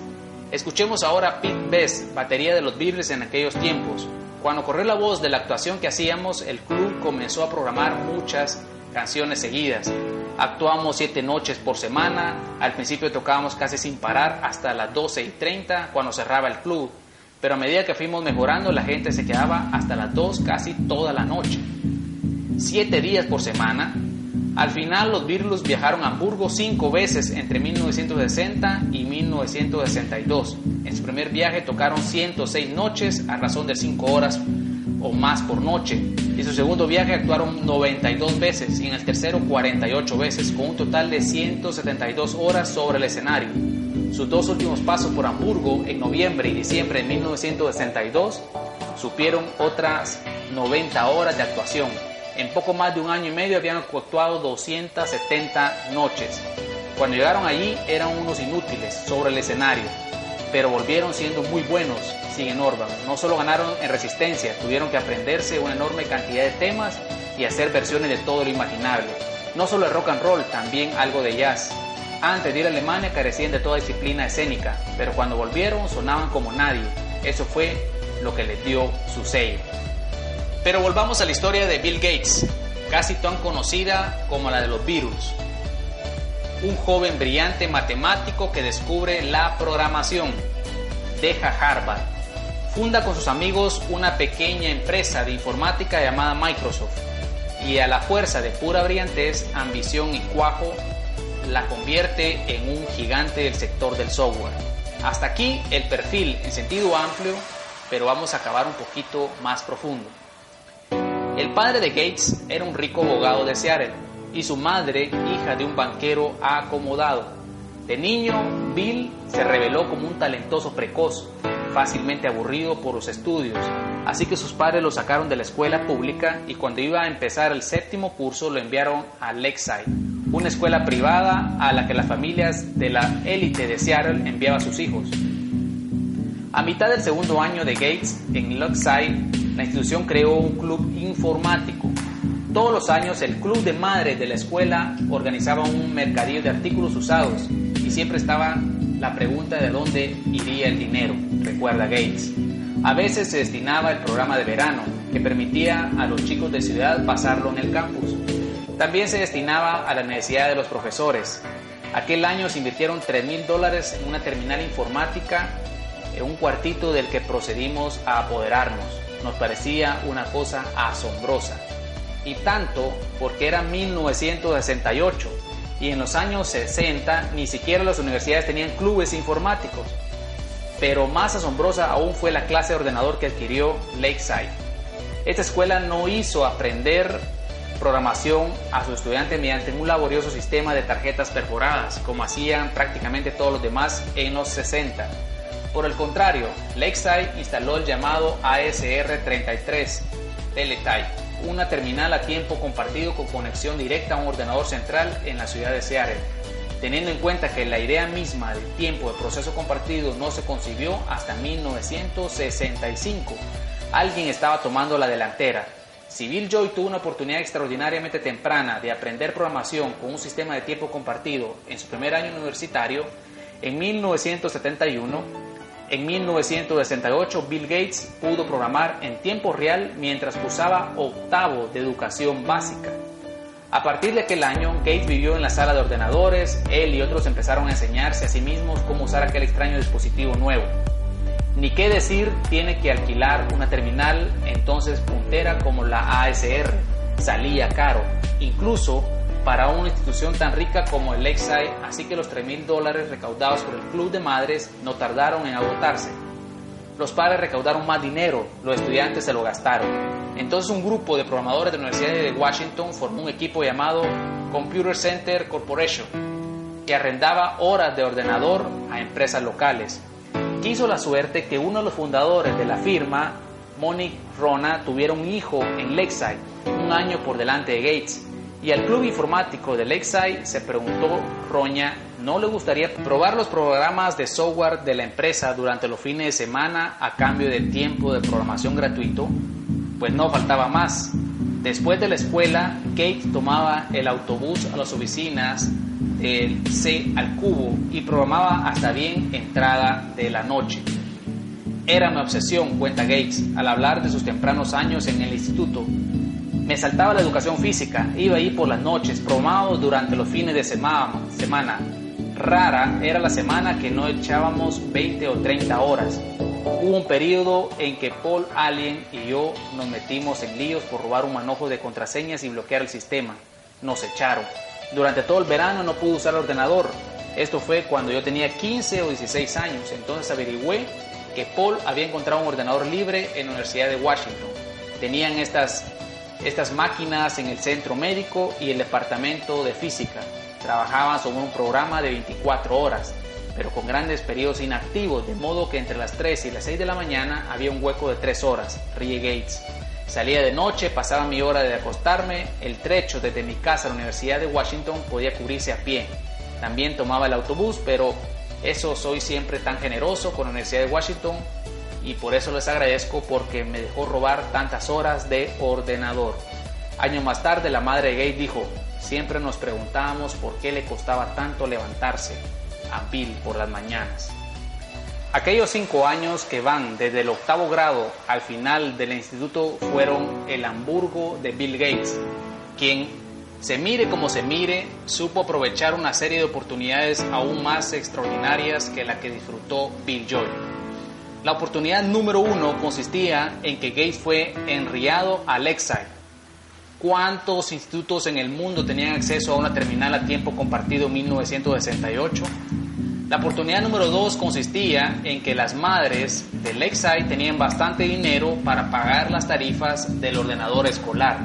Speaker 1: Escuchemos ahora Pete Best, batería de los Beatles en aquellos tiempos. Cuando corrió la voz de la actuación que hacíamos, el club comenzó a programar muchas canciones seguidas. Actuamos siete noches por semana, al principio tocábamos casi sin parar hasta las 12 y 30 cuando cerraba el club, pero a medida que fuimos mejorando la gente se quedaba hasta las 2 casi toda la noche. Siete días por semana. Al final los Beatles viajaron a Hamburgo cinco veces entre 1960 y 1962. En su primer viaje tocaron 106 noches a razón de 5 horas o más por noche. En su segundo viaje actuaron 92 veces y en el tercero 48 veces, con un total de 172 horas sobre el escenario. Sus dos últimos pasos por Hamburgo en noviembre y diciembre de 1962 supieron otras 90 horas de actuación. En poco más de un año y medio habían actuado 270 noches. Cuando llegaron allí eran unos inútiles sobre el escenario, pero volvieron siendo muy buenos, siguen Orban. No solo ganaron en resistencia, tuvieron que aprenderse una enorme cantidad de temas y hacer versiones de todo lo imaginable. No solo el rock and roll, también algo de jazz. Antes de ir a Alemania carecían de toda disciplina escénica, pero cuando volvieron sonaban como nadie. Eso fue lo que les dio su sello. Pero volvamos a la historia de Bill Gates, casi tan conocida como la de los Beatles un joven brillante matemático que descubre la programación. Deja Harvard. Funda con sus amigos una pequeña empresa de informática llamada Microsoft y a la fuerza de pura brillantez, ambición y cuajo la convierte en un gigante del sector del software. Hasta aquí el perfil en sentido amplio, pero vamos a acabar un poquito más profundo. El padre de Gates era un rico abogado de Seattle y su madre, hija de un banquero acomodado. De niño, Bill se reveló como un talentoso precoz, fácilmente aburrido por los estudios, así que sus padres lo sacaron de la escuela pública y cuando iba a empezar el séptimo curso lo enviaron a Lakeside, una escuela privada a la que las familias de la élite de Seattle enviaban a sus hijos. A mitad del segundo año de Gates en Lakeside, la institución creó un club informático todos los años el club de madres de la escuela organizaba un mercadillo de artículos usados y siempre estaba la pregunta de dónde iría el dinero, recuerda Gates. A veces se destinaba el programa de verano, que permitía a los chicos de ciudad pasarlo en el campus. También se destinaba a la necesidad de los profesores. Aquel año se invirtieron 3 mil dólares en una terminal informática, en un cuartito del que procedimos a apoderarnos. Nos parecía una cosa asombrosa y tanto porque era 1968 y en los años 60 ni siquiera las universidades tenían clubes informáticos. Pero más asombrosa aún fue la clase de ordenador que adquirió Lakeside. Esta escuela no hizo aprender programación a sus estudiantes mediante un laborioso sistema de tarjetas perforadas, como hacían prácticamente todos los demás en los 60. Por el contrario, Lakeside instaló el llamado ASR-33 Teletype, una terminal a tiempo compartido con conexión directa a un ordenador central en la ciudad de Seattle. Teniendo en cuenta que la idea misma del tiempo de proceso compartido no se concibió hasta 1965, alguien estaba tomando la delantera. Si Bill Joy tuvo una oportunidad extraordinariamente temprana de aprender programación con un sistema de tiempo compartido en su primer año universitario, en 1971 en 1968, Bill Gates pudo programar en tiempo real mientras cursaba octavo de educación básica. A partir de aquel año, Gates vivió en la sala de ordenadores, él y otros empezaron a enseñarse a sí mismos cómo usar aquel extraño dispositivo nuevo. Ni qué decir, tiene que alquilar una terminal entonces puntera como la ASR. Salía caro. Incluso para una institución tan rica como el Lakeside, así que los 3 mil dólares recaudados por el Club de Madres no tardaron en agotarse. Los padres recaudaron más dinero, los estudiantes se lo gastaron. Entonces un grupo de programadores de la Universidad de Washington formó un equipo llamado Computer Center Corporation, que arrendaba horas de ordenador a empresas locales. Quiso la suerte que uno de los fundadores de la firma, Monique Rona, tuviera un hijo en Lakeside, un año por delante de Gates y al club informático de Lakeside se preguntó Roña, ¿no le gustaría probar los programas de software de la empresa durante los fines de semana a cambio de tiempo de programación gratuito? Pues no faltaba más. Después de la escuela, Kate tomaba el autobús a las oficinas del C al cubo y programaba hasta bien entrada de la noche. Era mi obsesión, cuenta Gates, al hablar de sus tempranos años en el instituto me saltaba la educación física, iba ahí por las noches, probado durante los fines de semana, semana. Rara era la semana que no echábamos 20 o 30 horas. Hubo un periodo en que Paul Allen y yo nos metimos en líos por robar un manojo de contraseñas y bloquear el sistema. Nos echaron. Durante todo el verano no pude usar el ordenador. Esto fue cuando yo tenía 15 o 16 años. Entonces averigüé que Paul había encontrado un ordenador libre en la Universidad de Washington. Tenían estas estas máquinas en el centro médico y el departamento de física. Trabajaban sobre un programa de 24 horas, pero con grandes periodos inactivos, de modo que entre las 3 y las 6 de la mañana había un hueco de 3 horas, ríe Gates. Salía de noche, pasaba mi hora de acostarme, el trecho desde mi casa a la Universidad de Washington podía cubrirse a pie. También tomaba el autobús, pero eso soy siempre tan generoso con la Universidad de Washington y por eso les agradezco porque me dejó robar tantas horas de ordenador. Años más tarde la madre Gabe dijo, siempre nos preguntábamos por qué le costaba tanto levantarse a Bill por las mañanas. Aquellos cinco años que van desde el octavo grado al final del instituto fueron el Hamburgo de Bill Gates, quien, se mire como se mire, supo aprovechar una serie de oportunidades aún más extraordinarias que la que disfrutó Bill Joy. La oportunidad número uno consistía en que Gates fue enriado a Lakeside. ¿Cuántos institutos en el mundo tenían acceso a una terminal a tiempo compartido en 1968? La oportunidad número dos consistía en que las madres de Lakeside tenían bastante dinero para pagar las tarifas del ordenador escolar.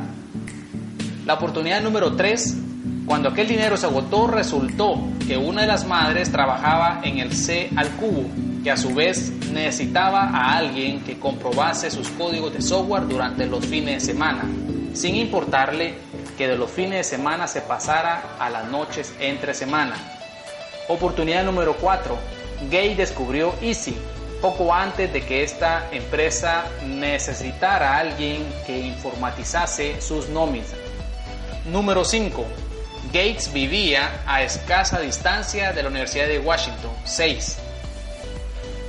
Speaker 1: La oportunidad número tres, cuando aquel dinero se agotó, resultó que una de las madres trabajaba en el C al cubo que a su vez necesitaba a alguien que comprobase sus códigos de software durante los fines de semana, sin importarle que de los fines de semana se pasara a las noches entre semana. Oportunidad número 4. Gay descubrió Easy poco antes de que esta empresa necesitara a alguien que informatizase sus nóminas. Número 5. Gates vivía a escasa distancia de la Universidad de Washington. 6.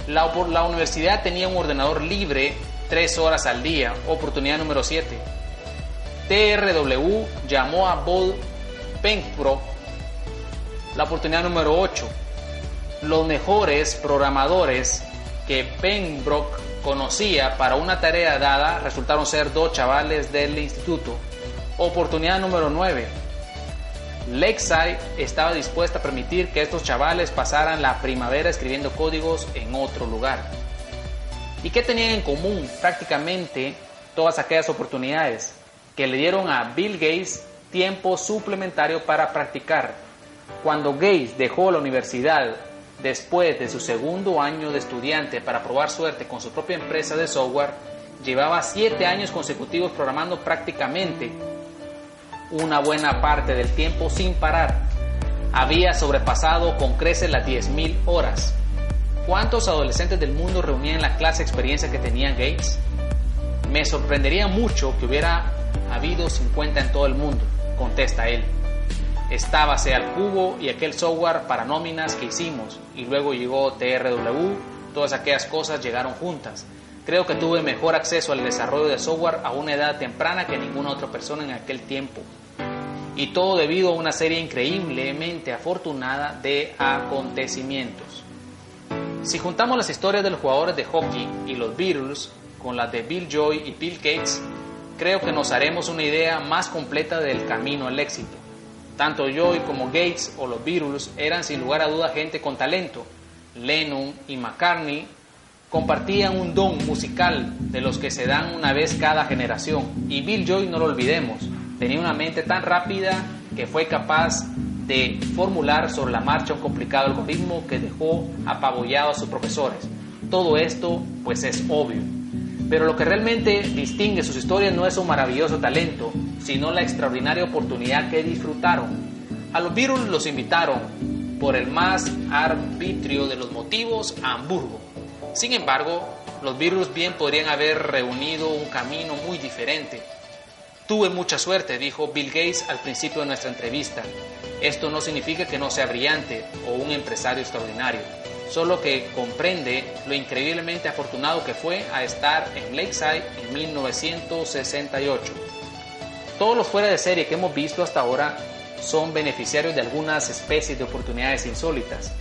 Speaker 1: La, universidad tenía un ordenador libre tres horas al día. Oportunidad número 7. TRW llamó a Bob Penkbrook. La oportunidad número 8. Los mejores programadores que Penbrook conocía para una tarea dada resultaron ser dos chavales del instituto. Oportunidad número 9 Lakeside estaba dispuesta a permitir que estos chavales pasaran la primavera escribiendo códigos en otro lugar. ¿Y qué tenían en común prácticamente todas aquellas oportunidades? Que le dieron a Bill Gates tiempo suplementario para practicar. Cuando Gates dejó la universidad después de su segundo año de estudiante para probar suerte con su propia empresa de software, llevaba siete años consecutivos programando prácticamente una buena parte del tiempo sin parar. Había sobrepasado con creces las 10.000 horas. ¿Cuántos adolescentes del mundo reunían la clase experiencia que tenía Gates? Me sorprendería mucho que hubiera habido 50 en todo el mundo, contesta él. Estábase al cubo y aquel software para nóminas que hicimos, y luego llegó TRW, todas aquellas cosas llegaron juntas. Creo que tuve mejor acceso al desarrollo de software a una edad temprana que ninguna otra persona en aquel tiempo. Y todo debido a una serie increíblemente afortunada de acontecimientos. Si juntamos las historias de los jugadores de hockey y los Beatles con las de Bill Joy y Bill Gates, creo que nos haremos una idea más completa del camino al éxito. Tanto Joy como Gates o los Beatles eran sin lugar a duda gente con talento. Lennon y McCartney compartían un don musical de los que se dan una vez cada generación. Y Bill Joy, no lo olvidemos, tenía una mente tan rápida que fue capaz de formular sobre la marcha un complicado algoritmo que dejó apabullado a sus profesores. Todo esto pues es obvio. Pero lo que realmente distingue sus historias no es su maravilloso talento, sino la extraordinaria oportunidad que disfrutaron. A los Beatles los invitaron, por el más arbitrio de los motivos, a Hamburgo. Sin embargo, los Beatles bien podrían haber reunido un camino muy diferente. Tuve mucha suerte, dijo Bill Gates al principio de nuestra entrevista. Esto no significa que no sea brillante o un empresario extraordinario, solo que comprende lo increíblemente afortunado que fue a estar en Lakeside en 1968. Todos los fuera de serie que hemos visto hasta ahora son beneficiarios de algunas especies de oportunidades insólitas.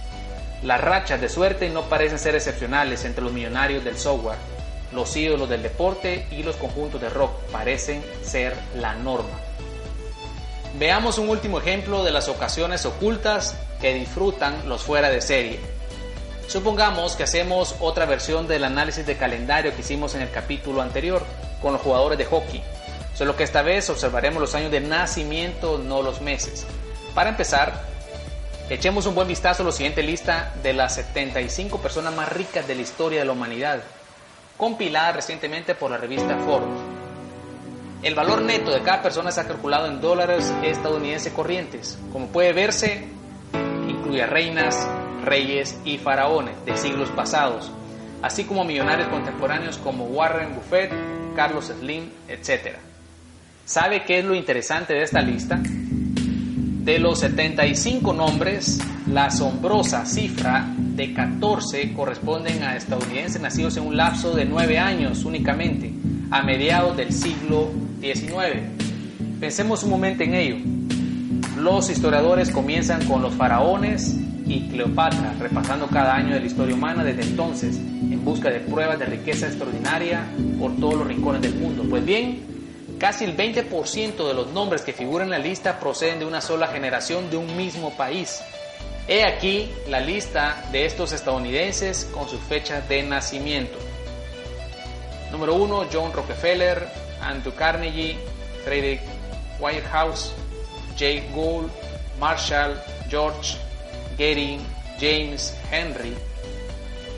Speaker 1: Las rachas de suerte no parecen ser excepcionales entre los millonarios del software. Los ídolos del deporte y los conjuntos de rock parecen ser la norma. Veamos un último ejemplo de las ocasiones ocultas que disfrutan los fuera de serie. Supongamos que hacemos otra versión del análisis de calendario que hicimos en el capítulo anterior con los jugadores de hockey, solo que esta vez observaremos los años de nacimiento, no los meses. Para empezar, echemos un buen vistazo a la siguiente lista de las 75 personas más ricas de la historia de la humanidad, compilada recientemente por la revista Forbes. El valor neto de cada persona se ha calculado en dólares estadounidenses corrientes. Como puede verse, incluye a reinas, reyes y faraones de siglos pasados, así como millonarios contemporáneos como Warren Buffett, Carlos Slim, etc. ¿Sabe qué es lo interesante de esta lista? De los 75 nombres, la asombrosa cifra de 14 corresponden a estadounidenses nacidos en un lapso de 9 años únicamente, a mediados del siglo XIX. Pensemos un momento en ello. Los historiadores comienzan con los faraones y Cleopatra, repasando cada año de la historia humana desde entonces, en busca de pruebas de riqueza extraordinaria por todos los rincones del mundo. Pues bien, casi el 20% de los nombres que figuran en la lista proceden de una sola generación de un mismo país. He aquí la lista de estos estadounidenses con su fecha de nacimiento. Número 1, John Rockefeller, Andrew Carnegie, Frederick Whitehouse, Jay Gould, Marshall, George Getty, James Henry,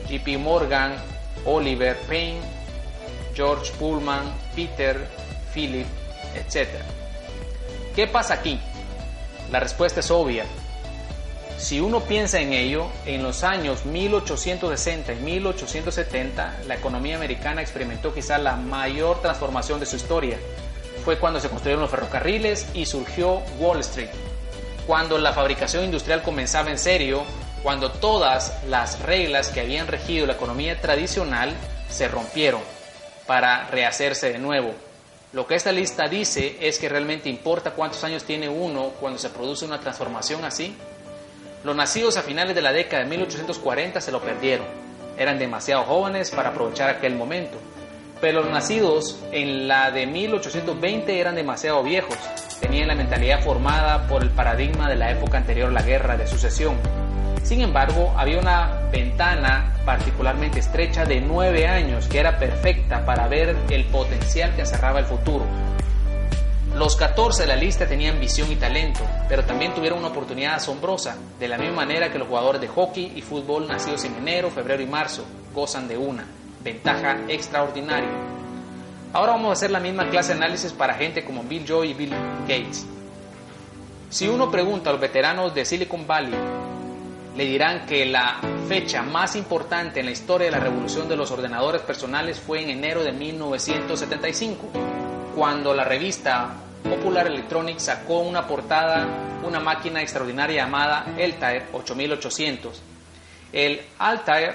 Speaker 1: JP Morgan, Oliver Payne, George Pullman, Peter, Philip, etc. ¿Qué pasa aquí? La respuesta es obvia. Si uno piensa en ello, en los años 1860 y 1870, la economía americana experimentó quizá la mayor transformación de su historia. Fue cuando se construyeron los ferrocarriles y surgió Wall Street, cuando la fabricación industrial comenzaba en serio, cuando todas las reglas que habían regido la economía tradicional se rompieron para rehacerse de nuevo. Lo que esta lista dice es que realmente importa cuántos años tiene uno cuando se produce una transformación así. Los nacidos a finales de la década de 1840 se lo perdieron. Eran demasiado jóvenes para aprovechar aquel momento. Pero los nacidos en la de 1820 eran demasiado viejos tenían la mentalidad formada por el paradigma de la época anterior a la guerra de sucesión. Sin embargo, había una ventana particularmente estrecha de nueve años que era perfecta para ver el potencial que encerraba el futuro. Los 14 de la lista tenían visión y talento, pero también tuvieron una oportunidad asombrosa, de la misma manera que los jugadores de hockey y fútbol nacidos en enero, febrero y marzo gozan de una ventaja extraordinaria. Ahora vamos a hacer la misma clase de análisis para gente como Bill Joy y Bill Gates. Si uno pregunta a los veteranos de Silicon Valley, le dirán que la fecha más importante en la historia de la revolución de los ordenadores personales fue en enero de 1975 cuando la revista Popular Electronics sacó una portada, una máquina extraordinaria llamada Altair 8800. El Altair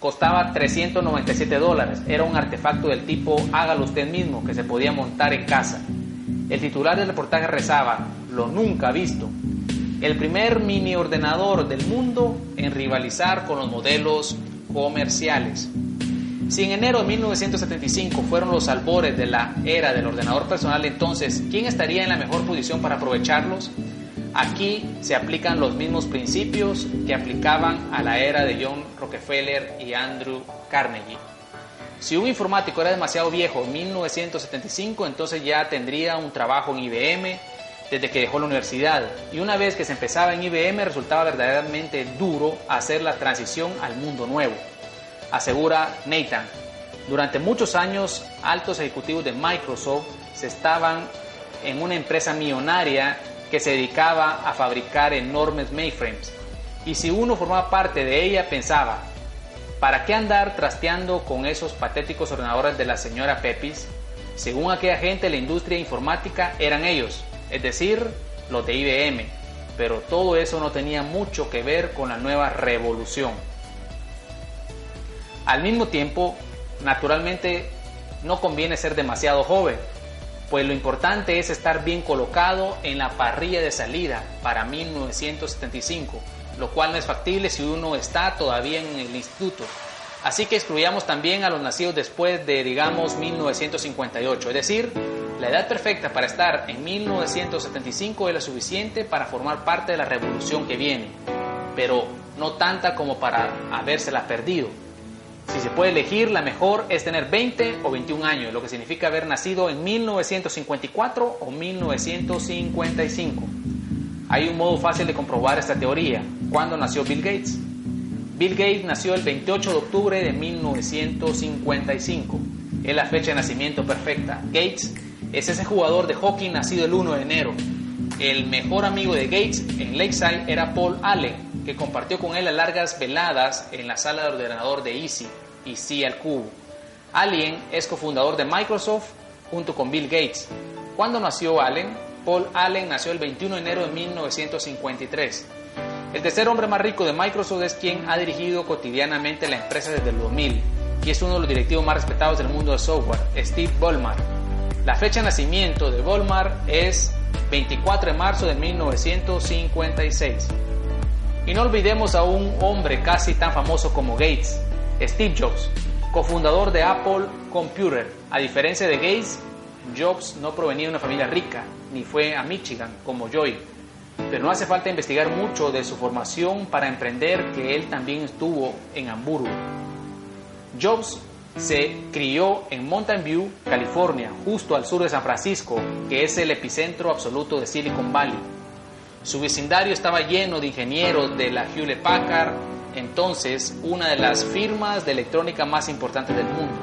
Speaker 1: costaba 397 dólares, era un artefacto del tipo hágalo usted mismo que se podía montar en casa. El titular del reportaje rezaba, lo nunca visto, el primer mini ordenador del mundo en rivalizar con los modelos comerciales. Si en enero de 1975 fueron los albores de la era del ordenador personal, entonces, ¿quién estaría en la mejor posición para aprovecharlos? Aquí se aplican los mismos principios que aplicaban a la era de John Rockefeller y Andrew Carnegie. Si un informático era demasiado viejo en 1975, entonces ya tendría un trabajo en IBM desde que dejó la universidad. Y una vez que se empezaba en IBM resultaba verdaderamente duro hacer la transición al mundo nuevo asegura Nathan. Durante muchos años, altos ejecutivos de Microsoft se estaban en una empresa millonaria que se dedicaba a fabricar enormes mainframes. Y si uno formaba parte de ella, pensaba, ¿para qué andar trasteando con esos patéticos ordenadores de la señora Pepis? Según aquella gente, la industria informática eran ellos, es decir, los de IBM. Pero todo eso no tenía mucho que ver con la nueva revolución. Al mismo tiempo, naturalmente, no conviene ser demasiado joven, pues lo importante es estar bien colocado en la parrilla de salida para 1975, lo cual no es factible si uno está todavía en el instituto. Así que excluyamos también a los nacidos después de, digamos, 1958, es decir, la edad perfecta para estar en 1975 es la suficiente para formar parte de la revolución que viene, pero no tanta como para habérsela perdido. Si se puede elegir, la mejor es tener 20 o 21 años, lo que significa haber nacido en 1954 o 1955. Hay un modo fácil de comprobar esta teoría. ¿Cuándo nació Bill Gates? Bill Gates nació el 28 de octubre de 1955. Es la fecha de nacimiento perfecta. Gates es ese jugador de hockey nacido el 1 de enero. El mejor amigo de Gates en Lakeside era Paul Allen, que compartió con él las largas veladas en la sala de ordenador de Easy y C al cubo. Allen es cofundador de Microsoft junto con Bill Gates. ¿Cuándo nació Allen? Paul Allen nació el 21 de enero de 1953. El tercer hombre más rico de Microsoft es quien ha dirigido cotidianamente la empresa desde el 2000 y es uno de los directivos más respetados del mundo del software, Steve Ballmer. La fecha de nacimiento de Ballmer es 24 de marzo de 1956. Y no olvidemos a un hombre casi tan famoso como Gates, Steve Jobs, cofundador de Apple Computer. A diferencia de Gates, Jobs no provenía de una familia rica, ni fue a Michigan como Joy. Pero no hace falta investigar mucho de su formación para emprender que él también estuvo en Hamburgo. Jobs se crió en Mountain View, California, justo al sur de San Francisco, que es el epicentro absoluto de Silicon Valley. Su vecindario estaba lleno de ingenieros de la Hewlett Packard, entonces una de las firmas de electrónica más importantes del mundo.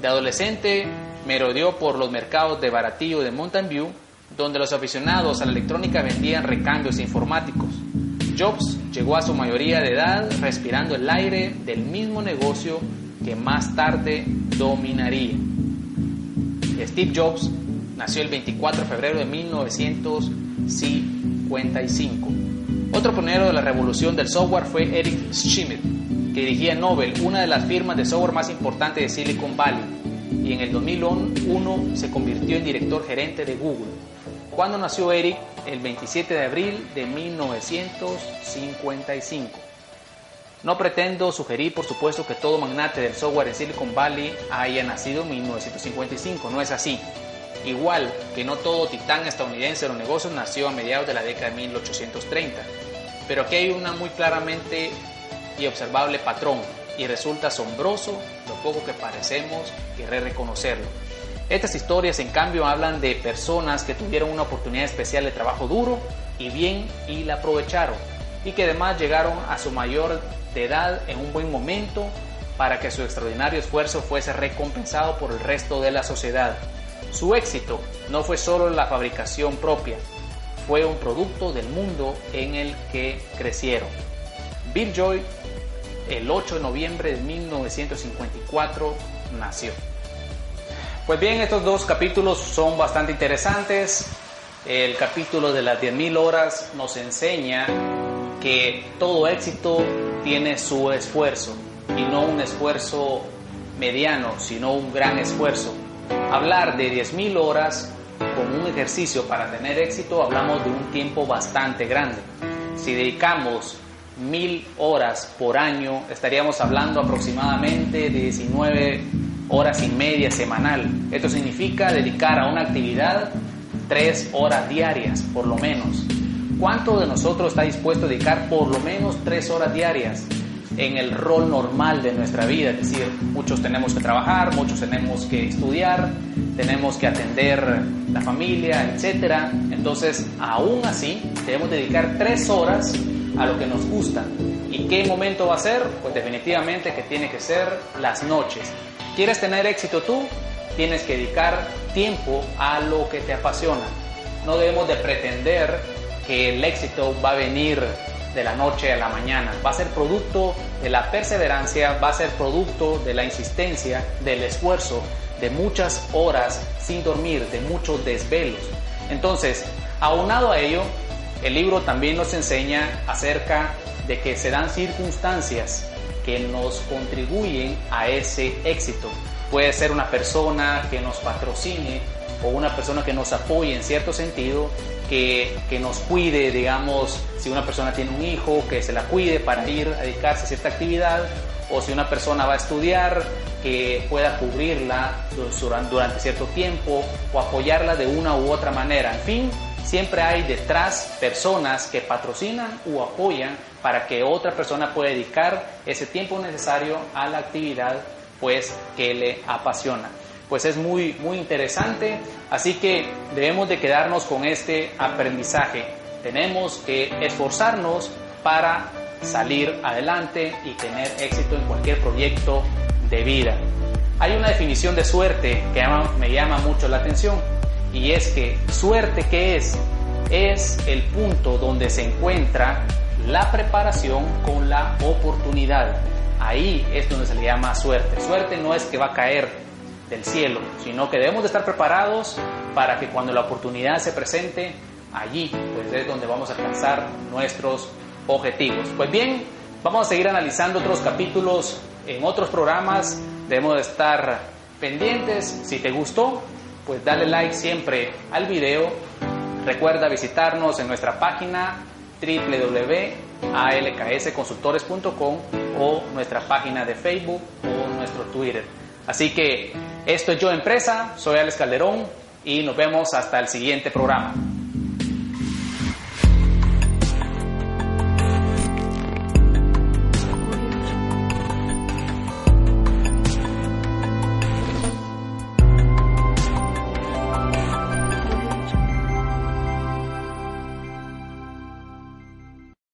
Speaker 1: De adolescente me rodeó por los mercados de baratillo de Mountain View, donde los aficionados a la electrónica vendían recambios informáticos. Jobs llegó a su mayoría de edad respirando el aire del mismo negocio que más tarde dominaría. Steve Jobs nació el 24 de febrero de 1900. Otro pionero de la revolución del software fue Eric Schmidt, que dirigía Nobel, una de las firmas de software más importantes de Silicon Valley, y en el 2001 se convirtió en director gerente de Google. ¿Cuándo nació Eric? El 27 de abril de 1955. No pretendo sugerir, por supuesto, que todo magnate del software en Silicon Valley haya nacido en 1955, no es así. Igual que no todo titán estadounidense de los negocios nació a mediados de la década de 1830, pero aquí hay una muy claramente y observable patrón y resulta asombroso lo poco que parecemos querer reconocerlo. Estas historias, en cambio, hablan de personas que tuvieron una oportunidad especial de trabajo duro y bien y la aprovecharon y que además llegaron a su mayor edad en un buen momento para que su extraordinario esfuerzo fuese recompensado por el resto de la sociedad. Su éxito no fue solo la fabricación propia, fue un producto del mundo en el que crecieron. Bill Joy, el 8 de noviembre de 1954, nació. Pues bien, estos dos capítulos son bastante interesantes. El capítulo de las 10.000 horas nos enseña que todo éxito tiene su esfuerzo y no un esfuerzo mediano, sino un gran esfuerzo. Hablar de 10.000 horas como un ejercicio para tener éxito, hablamos de un tiempo bastante grande. Si dedicamos mil horas por año, estaríamos hablando aproximadamente de 19 horas y media semanal. Esto significa dedicar a una actividad tres horas diarias, por lo menos. ¿Cuánto de nosotros está dispuesto a dedicar por lo menos tres horas diarias en el rol normal de nuestra vida? Es decir, muchos tenemos que trabajar, muchos tenemos que estudiar, tenemos que atender la familia, etc. Entonces, aún así, debemos dedicar tres horas a lo que nos gusta. ¿Y qué momento va a ser? Pues definitivamente que tiene que ser las noches. ¿Quieres tener éxito tú? Tienes que dedicar tiempo a lo que te apasiona. No debemos de pretender que el éxito va a venir de la noche a la mañana, va a ser producto de la perseverancia, va a ser producto de la insistencia, del esfuerzo, de muchas horas sin dormir, de muchos desvelos. Entonces, aunado a ello, el libro también nos enseña acerca de que se dan circunstancias que nos contribuyen a ese éxito. Puede ser una persona que nos patrocine o una persona que nos apoye en cierto sentido que, nos cuide, digamos, si una persona tiene un hijo, que se la cuide para ir a dedicarse a cierta actividad, o si una persona va a estudiar, que pueda cubrirla durante cierto tiempo o apoyarla de una u otra manera. En fin, siempre hay detrás personas que patrocinan o apoyan para que otra persona pueda dedicar ese tiempo necesario a la actividad pues que le apasiona pues es muy, muy interesante. Así que debemos de quedarnos con este aprendizaje. Tenemos que esforzarnos para salir adelante y tener éxito en cualquier proyecto de vida. Hay una definición de suerte que me llama mucho la atención y es que suerte qué es? Es el punto donde se encuentra la preparación con la oportunidad. Ahí es donde se le llama suerte. Suerte no es que va a caer del cielo, sino que debemos de estar preparados para que cuando la oportunidad se presente, allí pues es donde vamos a alcanzar nuestros objetivos. Pues bien, vamos a seguir analizando otros capítulos en otros programas, debemos de estar pendientes, si te gustó, pues dale like siempre al video, recuerda visitarnos en nuestra página www.alksconsultores.com o nuestra página de Facebook o nuestro Twitter. Así que esto es Yo Empresa, soy Alex Calderón y nos vemos hasta el siguiente programa.